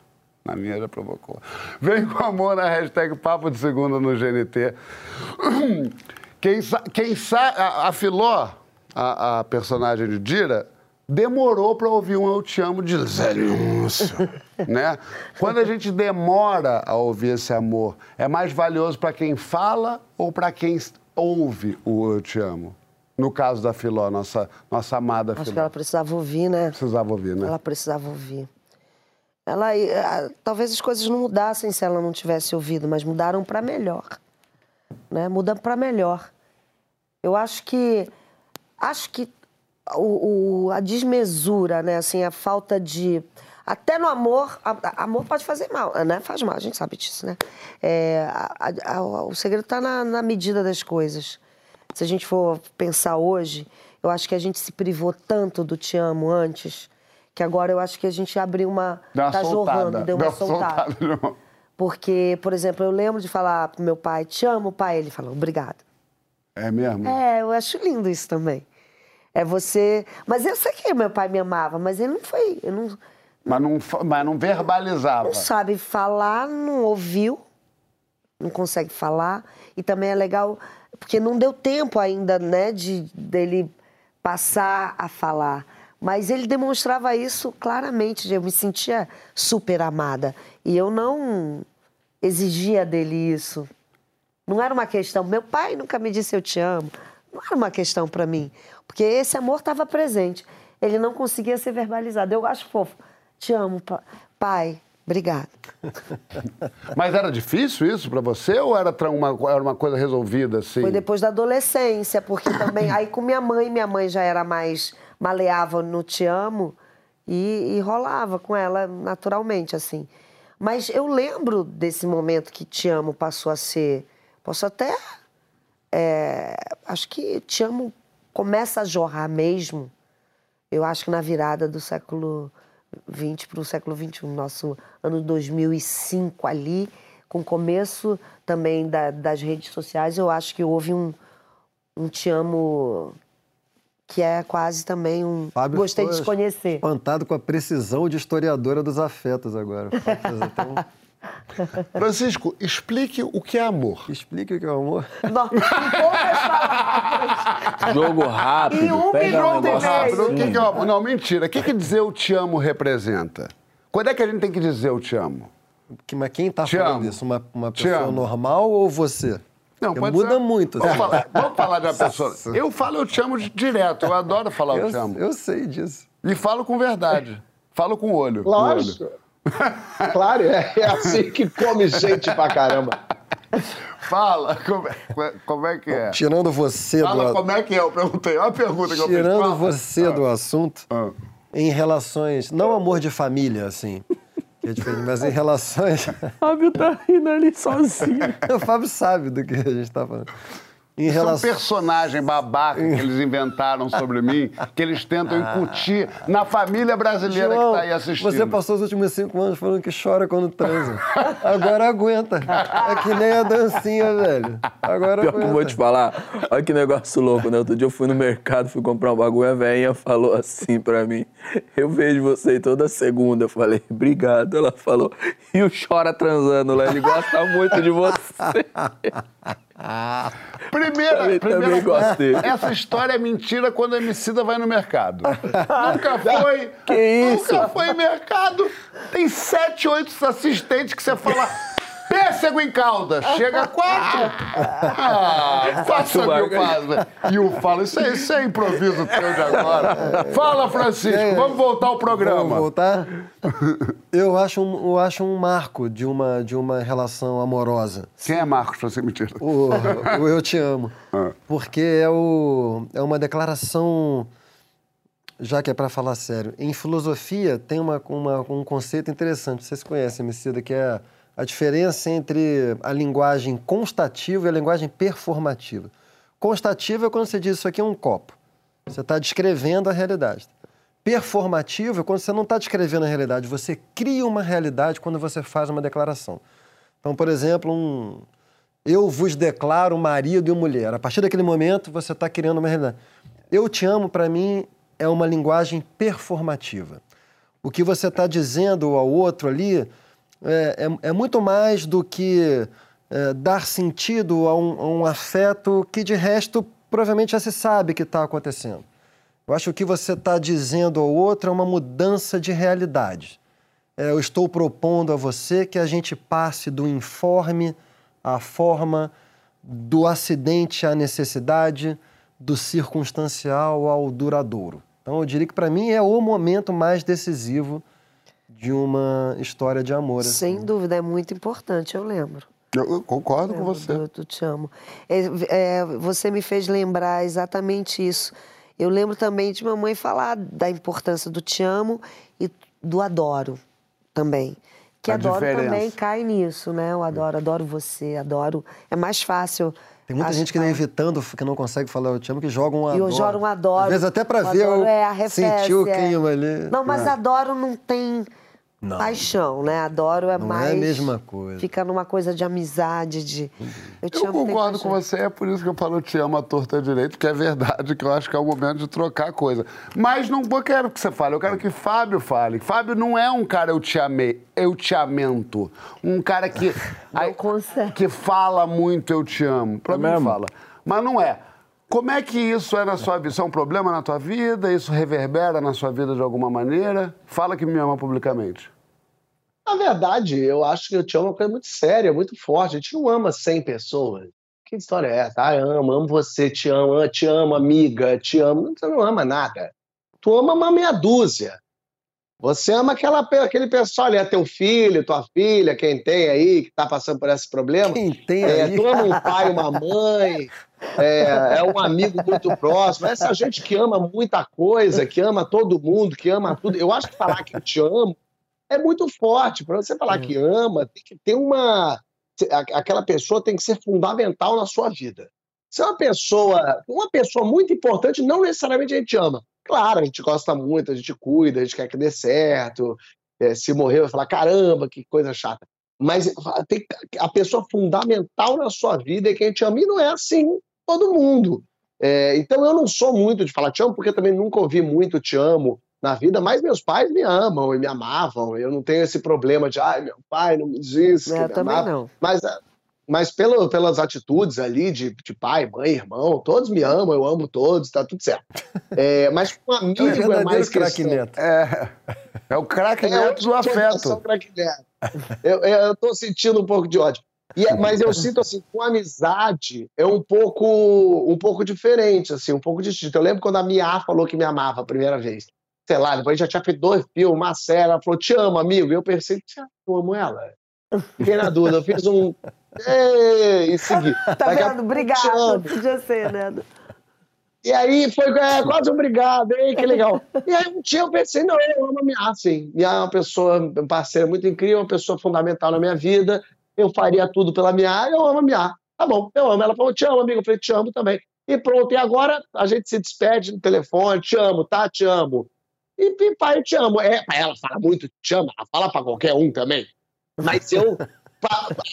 Na minha já provocou. Vem com amor na hashtag Papo de Segunda no GNT. [CLEARS THROAT] Quem, sa quem sa a, a Filó, a, a personagem de Dira, demorou para ouvir um Eu Te Amo de Zé Lúcio, [LAUGHS] né? Quando a gente demora a ouvir esse amor, é mais valioso para quem fala ou para quem ouve o Eu Te Amo? No caso da Filó, nossa, nossa amada Acho que Filó. ela precisava ouvir, né? Precisava ouvir, né? Ela precisava ouvir. Ela, eh, talvez as coisas não mudassem se ela não tivesse ouvido, mas mudaram para melhor, né? Mudam para melhor. Eu acho que acho que o, o- a desmesura, né? Assim, a falta de até no amor, a- a- amor pode fazer mal, né? Faz mal, a gente sabe disso, né? É, a- o segredo está na, na medida das coisas. Se a gente for pensar hoje, eu acho que a gente se privou tanto do te amo antes, que agora eu acho que a gente abriu uma. Deu uma tá soltada. jorrando, deu uma soltada. novo. Porque, por exemplo, eu lembro de falar pro meu pai, te amo, pai. Ele falou, obrigado. É mesmo? É, eu acho lindo isso também. É você. Mas eu sei que meu pai me amava, mas ele não foi. Ele não, Mas, não, mas não verbalizava. não sabe falar, não ouviu, não consegue falar. E também é legal, porque não deu tempo ainda, né, de dele passar a falar. Mas ele demonstrava isso claramente, eu me sentia super amada. E eu não exigia dele isso. Não era uma questão. Meu pai nunca me disse eu te amo. Não era uma questão para mim. Porque esse amor estava presente. Ele não conseguia ser verbalizado. Eu acho fofo. Te amo, pa- pai. Obrigada. [LAUGHS] Mas era difícil isso pra você ou era uma, era uma coisa resolvida assim? Foi depois da adolescência, porque também. Aí com minha mãe, minha mãe já era mais maleável no te amo e, e rolava com ela naturalmente, assim. Mas eu lembro desse momento que te amo passou a ser. Posso até. é, acho que te amo começa a jorrar mesmo. Eu acho que na virada do século XX para o século XXI, nosso ano 2005 ali, com o começo também da- das redes sociais, eu acho que houve um, um te amo que é quase também um. Fábio Gostei de ficou te conhecer. Espantado com a precisão de historiadora dos afetos agora. [LAUGHS] Um- Francisco, explique o que é amor. Explique o que é amor. Não, em poucas palavras. Jogo rápido. E um pega um minuto e negócio meio. O que, assim. que é amor? Não, mentira. O que, que dizer eu te amo representa? Quando é que a gente tem que dizer eu te amo? Que- Mas quem tá Te falando amo. isso? Uma, uma pessoa amo. normal ou você? Não, muda ser- muito. Vamos assim. falar, vamos falar de uma [LAUGHS] pessoa. Eu falo eu te amo direto. Eu adoro falar eu, Eu, te amo. eu sei disso. E falo com verdade. Falo com o olho. Lógico. olho. Claro, é, é assim que come gente pra caramba. Fala, como é, como é que é? Tirando você Fala do como é que é, eu perguntei. Olha a pergunta que eu fiz. Tirando Fala. você do assunto, Ah. em relações, não amor de família, assim, é diferente, mas em relações. [LAUGHS] Fábio tá rindo ali sozinho. [LAUGHS] o Fábio sabe do que a gente tá falando. Em Isso é um relação- personagem babaca que eles inventaram sobre mim, que eles tentam incutir na família brasileira João, que tá aí assistindo. Você passou os últimos cinco anos falando que chora quando transa. Agora aguenta. É que nem a dancinha, velho. Agora Pior que eu aguenta. vou te falar, olha que negócio louco, né? Outro dia eu fui no mercado, fui comprar um bagulho, a velhinha falou assim pra mim, eu vejo você toda segunda. Eu falei, obrigado. Ela falou, e o Chora transando lá, ele gosta muito de você. Primeira, Também- primeira também essa história é mentira quando a Emicida vai no mercado. [LAUGHS] Nunca foi. Que isso? Nunca foi em mercado. Tem sete, oito assistentes que você fala... Pêssego em calda, chega a quatro. Ah, faça meu padre. E o fala, isso é, isso é improviso teu de agora. Fala, Francisco, vamos voltar ao programa. Vamos voltar? Eu acho um, eu acho um marco de uma, de uma relação amorosa. Quem é Marcos, pra ser mentira? O, o Eu Te Amo. Ah. Porque é, o, é uma declaração, já que é para falar sério. Em filosofia tem uma, uma- um conceito interessante, vocês conhecem, Emicida, que é a diferença entre a linguagem constativa e a linguagem performativa. Constativa é quando você diz isso aqui é um copo. Você está descrevendo a realidade. Performativo é quando você não está descrevendo a realidade, você cria uma realidade quando você faz uma declaração. Então, por exemplo, um, eu vos declaro marido e mulher. A partir daquele momento, você está criando uma realidade. Eu te amo, para mim, é uma linguagem performativa. O que você está dizendo ao outro ali é, é- é muito mais do que é, dar sentido a um, a um afeto que, de resto, provavelmente já se sabe que está acontecendo. Eu acho que o que você está dizendo ao outro é uma mudança de realidade. É, eu estou propondo a você que a gente passe do informe à forma, do acidente à necessidade, do circunstancial ao duradouro. Então, eu diria que para mim é o momento mais decisivo de uma história de amor. assim. Sem dúvida, é muito importante, eu lembro. Eu, eu concordo com Lembro você. do Te Amo. É, é, você me fez lembrar exatamente isso. Eu lembro também de mamãe falar da importância do Te Amo e do Adoro também. Que A adoro diferença. também cai nisso, né? Eu adoro, adoro você, adoro. É mais fácil. Tem muita acho gente que está evitando, que não consegue falar eu te amo, que joga um adoro. eu jogo um adoro. Às vezes até para O ver o, é a sentir o é. clima ali. Não, mas É. adoro não tem Não. paixão, né? Adoro é Não mais. é a mesma coisa. Fica numa coisa de amizade, de. Eu te Eu concordo com você, é por isso que eu falo te amo a torta direito, porque é verdade que eu acho que é o momento de trocar a coisa. Mas não eu quero que você fale, eu quero que Fábio fale. Fábio não é um cara eu te amei, eu te amento. Um cara que, [LAUGHS] ai, que fala muito eu te amo. Pra É mim mesmo? fala. Mas não é. Como é que isso é na sua vida? Isso é um problema na tua vida? Isso reverbera na sua vida de alguma maneira? Fala que me ama publicamente. Na verdade, eu acho que eu te amo é uma coisa muito séria, muito forte. A gente não ama 100 pessoas. Que história é essa? Ah, amo, amo você, te amo, ah, te amo, amiga, te amo. Você não ama nada. Tu ama uma meia dúzia. Você ama aquela, aquele pessoal ali, é teu filho, tua filha, quem tem aí, que tá passando por esse problema. Quem tem É, aí? tu ama um pai, uma [LAUGHS] mãe, é, é um amigo muito próximo. Essa gente que ama muita coisa, que ama todo mundo, que ama tudo. Eu acho que falar que eu te amo é muito forte. Para você falar que ama, tem que ter uma. Aquela pessoa tem que ser fundamental na sua vida. Se é uma pessoa, uma pessoa muito importante, não necessariamente a gente ama. Claro, a gente gosta muito, a gente cuida, a gente quer que dê certo. É, se morrer, vai falar, caramba, que coisa chata. Mas tem a pessoa fundamental na sua vida é quem te ama. E não é assim todo mundo. É, então eu não sou muito de falar te amo, porque também nunca ouvi muito te amo na vida, mas meus pais me amam e me amavam. Eu não tenho esse problema de, ai, meu pai não me diz isso. que É, me também amava." não. Mas, ah, mas pelo, pelas atitudes ali de, de pai, mãe, irmão, todos me amam, eu amo todos, tá tudo certo. É, mas com um [LAUGHS] amigo é, verdadeiro mais craque. Neto. É, é o craque É, neto do afeto. Eu, eu, eu tô sentindo um pouco de ódio. E é- mas eu sinto assim, com amizade é um pouco, um pouco diferente, assim, um pouco distinto. Eu lembro quando a Mia falou que me amava a primeira vez. Sei lá, depois já tinha feito dois filmes, uma série, ela falou, te amo, amigo. E eu pensei, "Tchê, eu amo ela. Fiquei na dúvida, eu fiz um. "Ei", E segui. [LAUGHS] Tá Daqui a vendo? pouco, "Te Obrigada. amo". Podia ser, né? E aí foi é, quase obrigado, hein? Que legal. E aí um dia eu pensei, não, eu amo a Mia, sim. Mia é uma pessoa, uma parceira muito incrível, uma pessoa fundamental na minha vida. Eu faria tudo pela Mia, eu amo a Mia. Tá bom, eu amo. Ela falou, te amo, amigo. Eu falei, te amo também. E pronto, e agora a gente se despede no telefone, te amo, tá? Te amo. E, e pai, eu te amo. É, ela fala muito, te amo, ela fala pra qualquer um também. Mas eu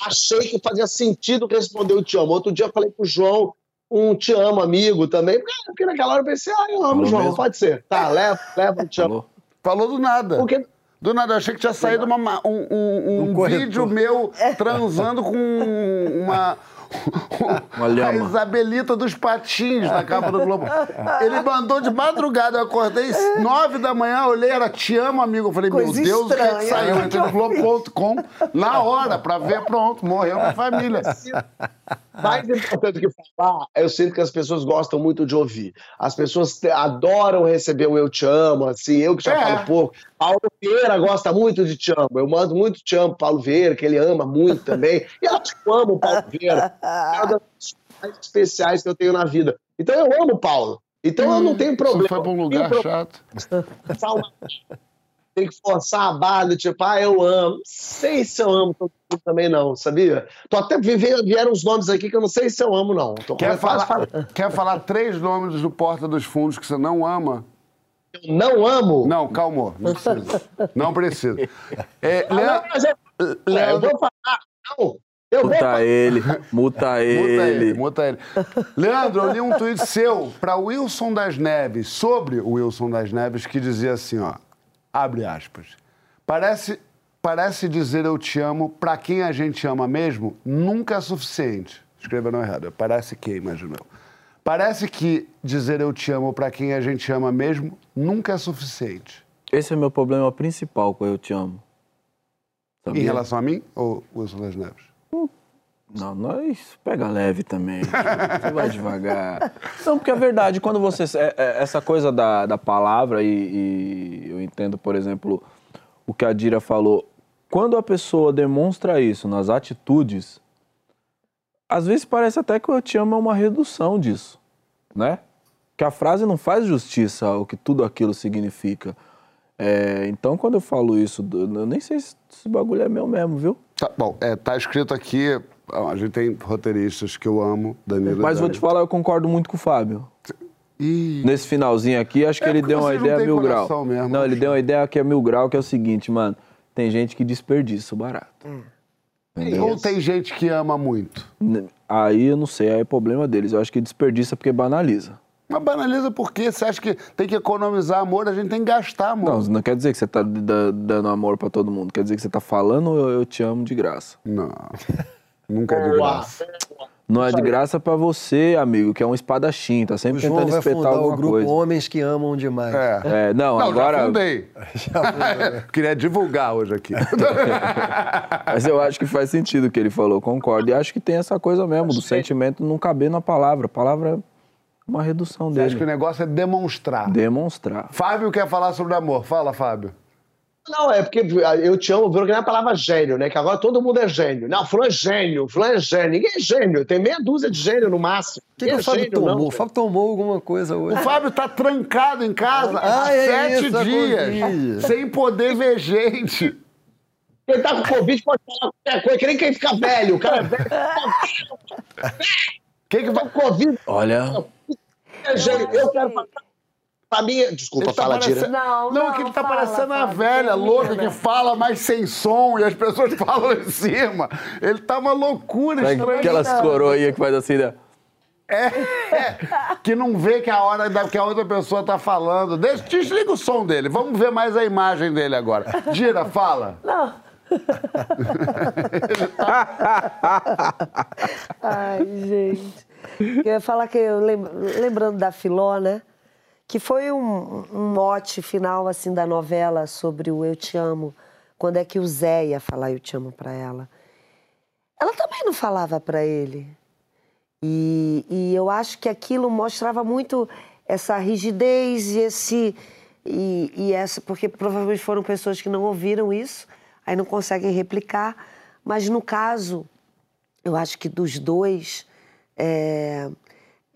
achei que fazia sentido responder o te amo. Outro dia eu falei pro João um te amo, amigo, também. Porque- naquela hora eu pensei, ah, eu amo, Falou João, mesmo? pode ser. Tá, leva, leva, te amo. Falou do nada. Porque... Do nada, eu achei que tinha saído uma ma- um, um- um corretor. vídeo meu [LAUGHS] transando com uma. Uma A. Isabelita dos Patins na capa do Globo. Ele mandou de madrugada, eu acordei nove da manhã, olhei, era Te amo, amigo. Eu falei, Coisa meu Deus, o que, é que estranha. saiu? Eu entrei no Globo.com na hora, pra ver, pronto, morreu minha família. Mais importante do que falar, eu sinto que as pessoas gostam muito de ouvir. As pessoas te- adoram receber o eu te amo, assim, eu que já É. falo pouco. Paulo Vieira gosta muito de te amo. Eu mando muito te amo, Paulo Vieira, que ele ama muito também. E eu te amo, Paulo Vieira. É uma das mais especiais que eu tenho na vida. Então eu amo o Paulo. Então eu não tenho problema. Você foi pra um lugar problema. chato. Tem que forçar a barra, tipo, ah, eu amo. Não sei se eu amo todo mundo também, não, sabia? Tô até vieram uns nomes aqui que eu não sei se eu amo, não. Tô Quer a falar, quer falar três nomes do Porta dos Fundos que você não ama? Eu não amo? Não, calma, não precisa. Não precisa. [LAUGHS] É, Ah, não, mas eu, é, eu vou falar. Não, eu vou Muta falar. ele, [LAUGHS] muta ele. muta ele. Leandro, eu li um tweet seu para Wilson das Neves, sobre o Wilson das Neves, que dizia assim, ó, abre aspas, parece, parece dizer eu te amo para quem a gente ama mesmo nunca é suficiente. Escreva errado, parece que, imagino eu. Parece que dizer eu te amo para quem a gente ama mesmo nunca é suficiente. Esse é meu problema principal com Eu Te Amo. Em relação a mim ou Wilson das Neves? Não, nós pega leve também. [LAUGHS] Você vai devagar. Não, porque é verdade, quando você. é- é- essa coisa da, da palavra, e, e eu entendo, por exemplo, o que a Dira falou. Quando a pessoa demonstra isso nas atitudes, às vezes parece até que eu te amo é uma redução disso, né? Que a frase não faz justiça ao que tudo aquilo significa. É, então, quando eu falo isso, eu nem sei se esse bagulho é meu mesmo, viu? Tá, bom, é, tá escrito aqui, a gente tem roteiristas que eu amo, Danilo. Mas vou te falar, eu concordo muito com o Fábio. Nesse finalzinho aqui, acho que É ele deu uma ideia mil grau. mesmo, não, ele acho. deu uma ideia que é mil grau, que é o seguinte, mano. Tem gente que desperdiça o barato. Entendeu? Ou tem gente que ama muito. Aí eu não sei, aí é problema deles. Eu acho que desperdiça porque banaliza. Mas banaliza por quê? Você acha que tem que economizar amor? A gente tem que gastar amor. Não, não quer dizer que você tá da- dando amor pra todo mundo. Quer dizer que você tá falando eu, eu te amo de graça. Não. Nunca é de graça. Não é de graça pra você, amigo, que é um espadachim, tá O sempre João tentando espetar fundar o alguma grupo coisa. Homens que Amam Demais. É, não, agora. [LAUGHS] já fundei. [LAUGHS] Queria divulgar hoje aqui. [LAUGHS] Mas eu acho que faz sentido o que ele falou, concordo. E acho que tem essa coisa mesmo, do sentimento não caber na palavra. A palavra é uma redução Você acha que o dele. negócio é demonstrar. Demonstrar. Fábio quer falar sobre amor. Fala, Fábio. Não, é porque eu te amo, virou que nem a palavra gênio, né? Que agora todo mundo é gênio. Não, fulano é gênio, fulano é gênio. Ninguém é gênio, tem meia dúzia de gênio no máximo. O que, que Ninguém o é Fábio gênio, tomou? não. o Fábio tomou alguma coisa hoje. O Fábio tá trancado em casa há Ah, é sete isso, dias, sem poder ver gente. Quem tá com Covid pode falar qualquer coisa, que nem quem fica velho. O cara é velho. [LAUGHS] Quem que vai com Covid? Olha. É gênio. Eu quero falar. Pra mim, desculpa, Ele tá fala, parecendo- Tira. Não, Não, não, que ele tá fala, parecendo a Fábio, velha louca que fala mais sem som e as pessoas [LAUGHS] falam em cima. Ele tá uma loucura Sabe estranha. aquelas coroinhas que faz assim, né? É, que não vê que a hora da, que a outra pessoa tá falando. Deixa, desliga o som dele. Vamos ver mais a imagem dele agora. Gira, fala. [LAUGHS] Não. Ai, gente. Eu ia falar que, lembrando da Filó, né? Que foi um, um mote final, assim, da novela sobre o Eu Te Amo. Quando é que o Zé ia falar Eu Te Amo pra ela. Ela também não falava pra ele. E, e eu acho que aquilo mostrava muito essa rigidez e esse. E, e essa, porque provavelmente foram pessoas que não ouviram isso, aí não conseguem replicar. Mas no caso, eu acho que dos dois, é,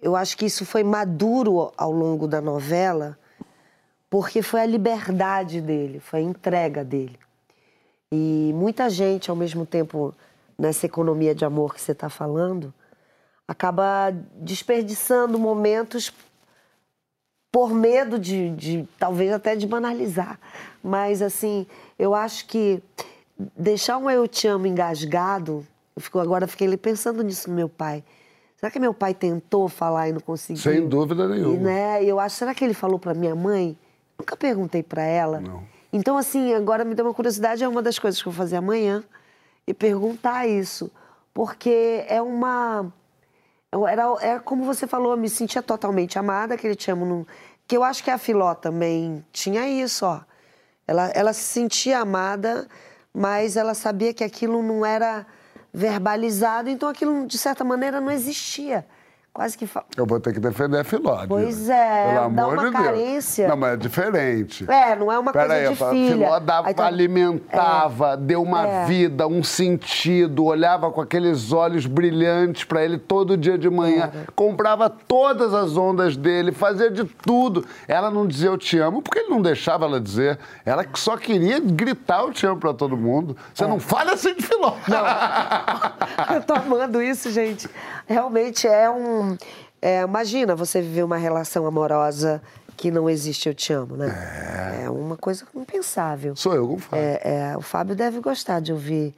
eu acho que isso foi maduro ao longo da novela, porque foi a liberdade dele, foi a entrega dele. E muita gente, ao mesmo tempo, nessa economia de amor que você está falando, acaba desperdiçando momentos por medo de, de, talvez até de banalizar. Mas assim, eu acho que deixar um eu te amo engasgado, eu fico, agora fiquei pensando nisso no meu pai. Será que meu pai tentou falar e não conseguiu? Sem dúvida nenhuma. E, né, eu acho, será que ele falou para minha mãe? Nunca perguntei para ela. Não. Então, assim, agora me deu uma curiosidade, é uma das coisas que eu vou fazer amanhã, e perguntar isso. Porque é uma. Era, era como você falou, eu me sentia totalmente amada, aquele te amo. Num, que eu acho que a Filó também tinha isso, ó. Ela, ela se sentia amada, mas ela sabia que aquilo não era verbalizado, então aquilo, de certa maneira, não existia. Quase que. Fa... Eu vou ter que defender a Filó. Pois é, Pelo dá uma de Deus. carência. Não, mas é diferente. É, não é uma Pera coisa aí, de a filha. Filó dava, tá- alimentava, deu uma É. vida, um sentido, olhava com aqueles olhos brilhantes pra ele todo dia de manhã, comprava todas as ondas dele, fazia de tudo. Ela não dizia eu te amo porque ele não deixava ela dizer. Ela só queria gritar eu te amo pra todo mundo. Você não fala assim de Filó. [LAUGHS] Eu tô amando isso, gente. Realmente é um. é, imagina você viver uma relação amorosa que não existe eu te amo, né? É, uma coisa impensável. Sou eu com o Fábio. É, é, o Fábio deve gostar de ouvir,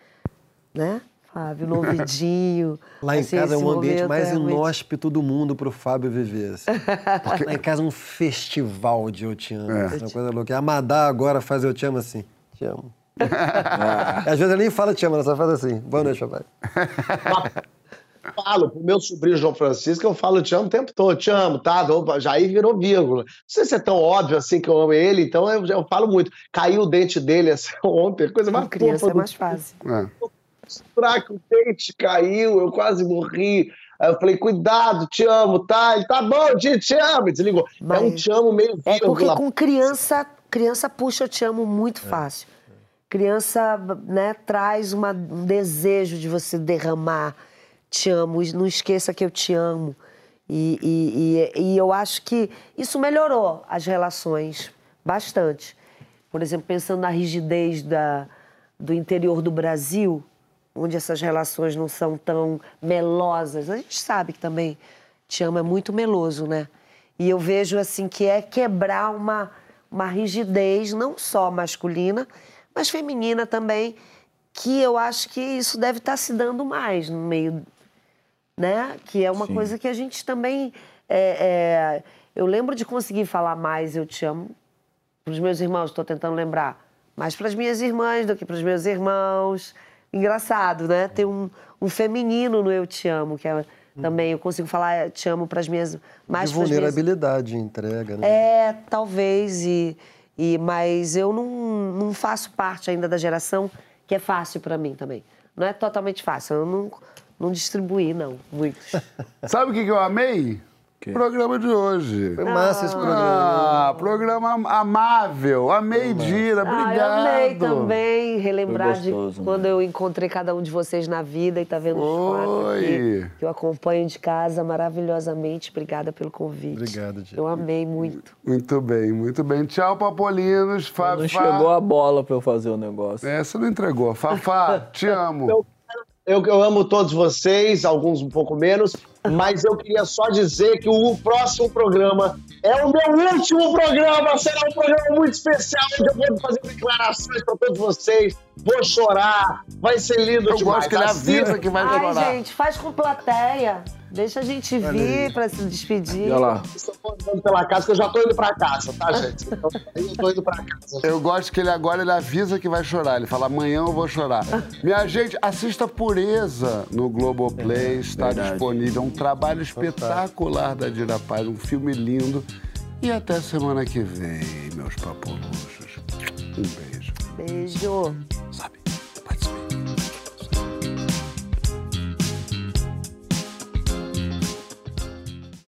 né? Fábio, no ouvidinho. [LAUGHS] Lá em Assim, casa é um ambiente mais é muito- inóspito do mundo pro Fábio viver. assim. [LAUGHS] Lá em casa é um festival de Eu Te Amo. É. É. Uma coisa louca. A Madá agora faz Eu Te Amo assim. Te amo. [LAUGHS] Às vezes ela nem fala Te Amo, ela só faz assim. Boa noite, papai. Falo pro meu sobrinho João Francisco, eu falo te amo o tempo todo, te amo, tá? Aí virou vírgula. Não sei se é tão óbvio assim que eu amo ele, então eu, eu falo muito. Caiu o dente dele assim, [LAUGHS] ontem, coisa mais Com criança fofa é mais fácil. Será que o dente caiu? Eu quase morri. Aí eu falei, cuidado, te amo, tá? Ele, tá bom, Di, te amo. E desligou. É um te amo meio É porque vírgula. com criança, criança puxa eu te amo muito fácil. Criança, né, traz uma- um desejo de você derramar te amo, não esqueça que eu te amo. E, e- e- e eu acho que isso melhorou as relações bastante. Por exemplo, pensando na rigidez da, do interior do Brasil, onde essas relações não são tão melosas. A gente sabe que também te amo é muito meloso, né? E eu vejo assim que é quebrar uma, uma rigidez, não só masculina, mas feminina também, que eu acho que isso deve estar se dando mais no meio, né? Que é uma Sim. coisa que a gente também. é, é, eu lembro de conseguir falar mais eu te amo para os meus irmãos, estou tentando lembrar, mais para as minhas irmãs do que para os meus irmãos. Engraçado, né? Tem um, um feminino no eu te amo, que é, também eu consigo falar te amo para as minhas. Mais de pras minhas vulnerabilidade, entrega, né? é, talvez, e, e, mas eu não, não faço parte ainda da geração que é fácil pra mim também. Não é totalmente fácil, eu não, não distribuí, não, muitos. [LAUGHS] Sabe o que, que eu amei? O programa de hoje. Foi massa esse programa. Ah, programa amável. Amei, Dira. Ah, Obrigado. eu amei também relembrar Foi de gostoso, quando eu encontrei cada um de vocês na vida e tá vendo os aqui, que eu acompanho de casa maravilhosamente. Obrigada pelo convite. Obrigado, Dira. Eu amei muito. Muito bem, muito bem. Tchau, Papolinos. Fafá. Não chegou a bola pra eu fazer o negócio. É, você não entregou. Fafá, te [LAUGHS] amo. Eu, eu amo todos vocês, alguns um pouco menos, mas eu queria só dizer que o próximo programa é o meu último programa. Será um programa muito especial, onde eu vou fazer declarações para todos vocês. Vou chorar, vai ser lindo Eu demais. gosto que ele avisa que vai Ai, chorar. gente, faz com plateia. Deixa a gente vir pra se despedir. Olha lá. Estou andando pela casa, que eu já tô indo para casa, tá, gente? Então, eu tô indo para casa. Eu gosto que ele agora ele avisa que vai chorar. Ele fala, amanhã eu vou chorar. Minha gente, assista Pureza no Globoplay. Está Verdade. disponível. É um trabalho espetacular da Dira Paz. Um filme lindo. E até semana que vem, meus papoluchos. Um beijo. Beijo. Sabe?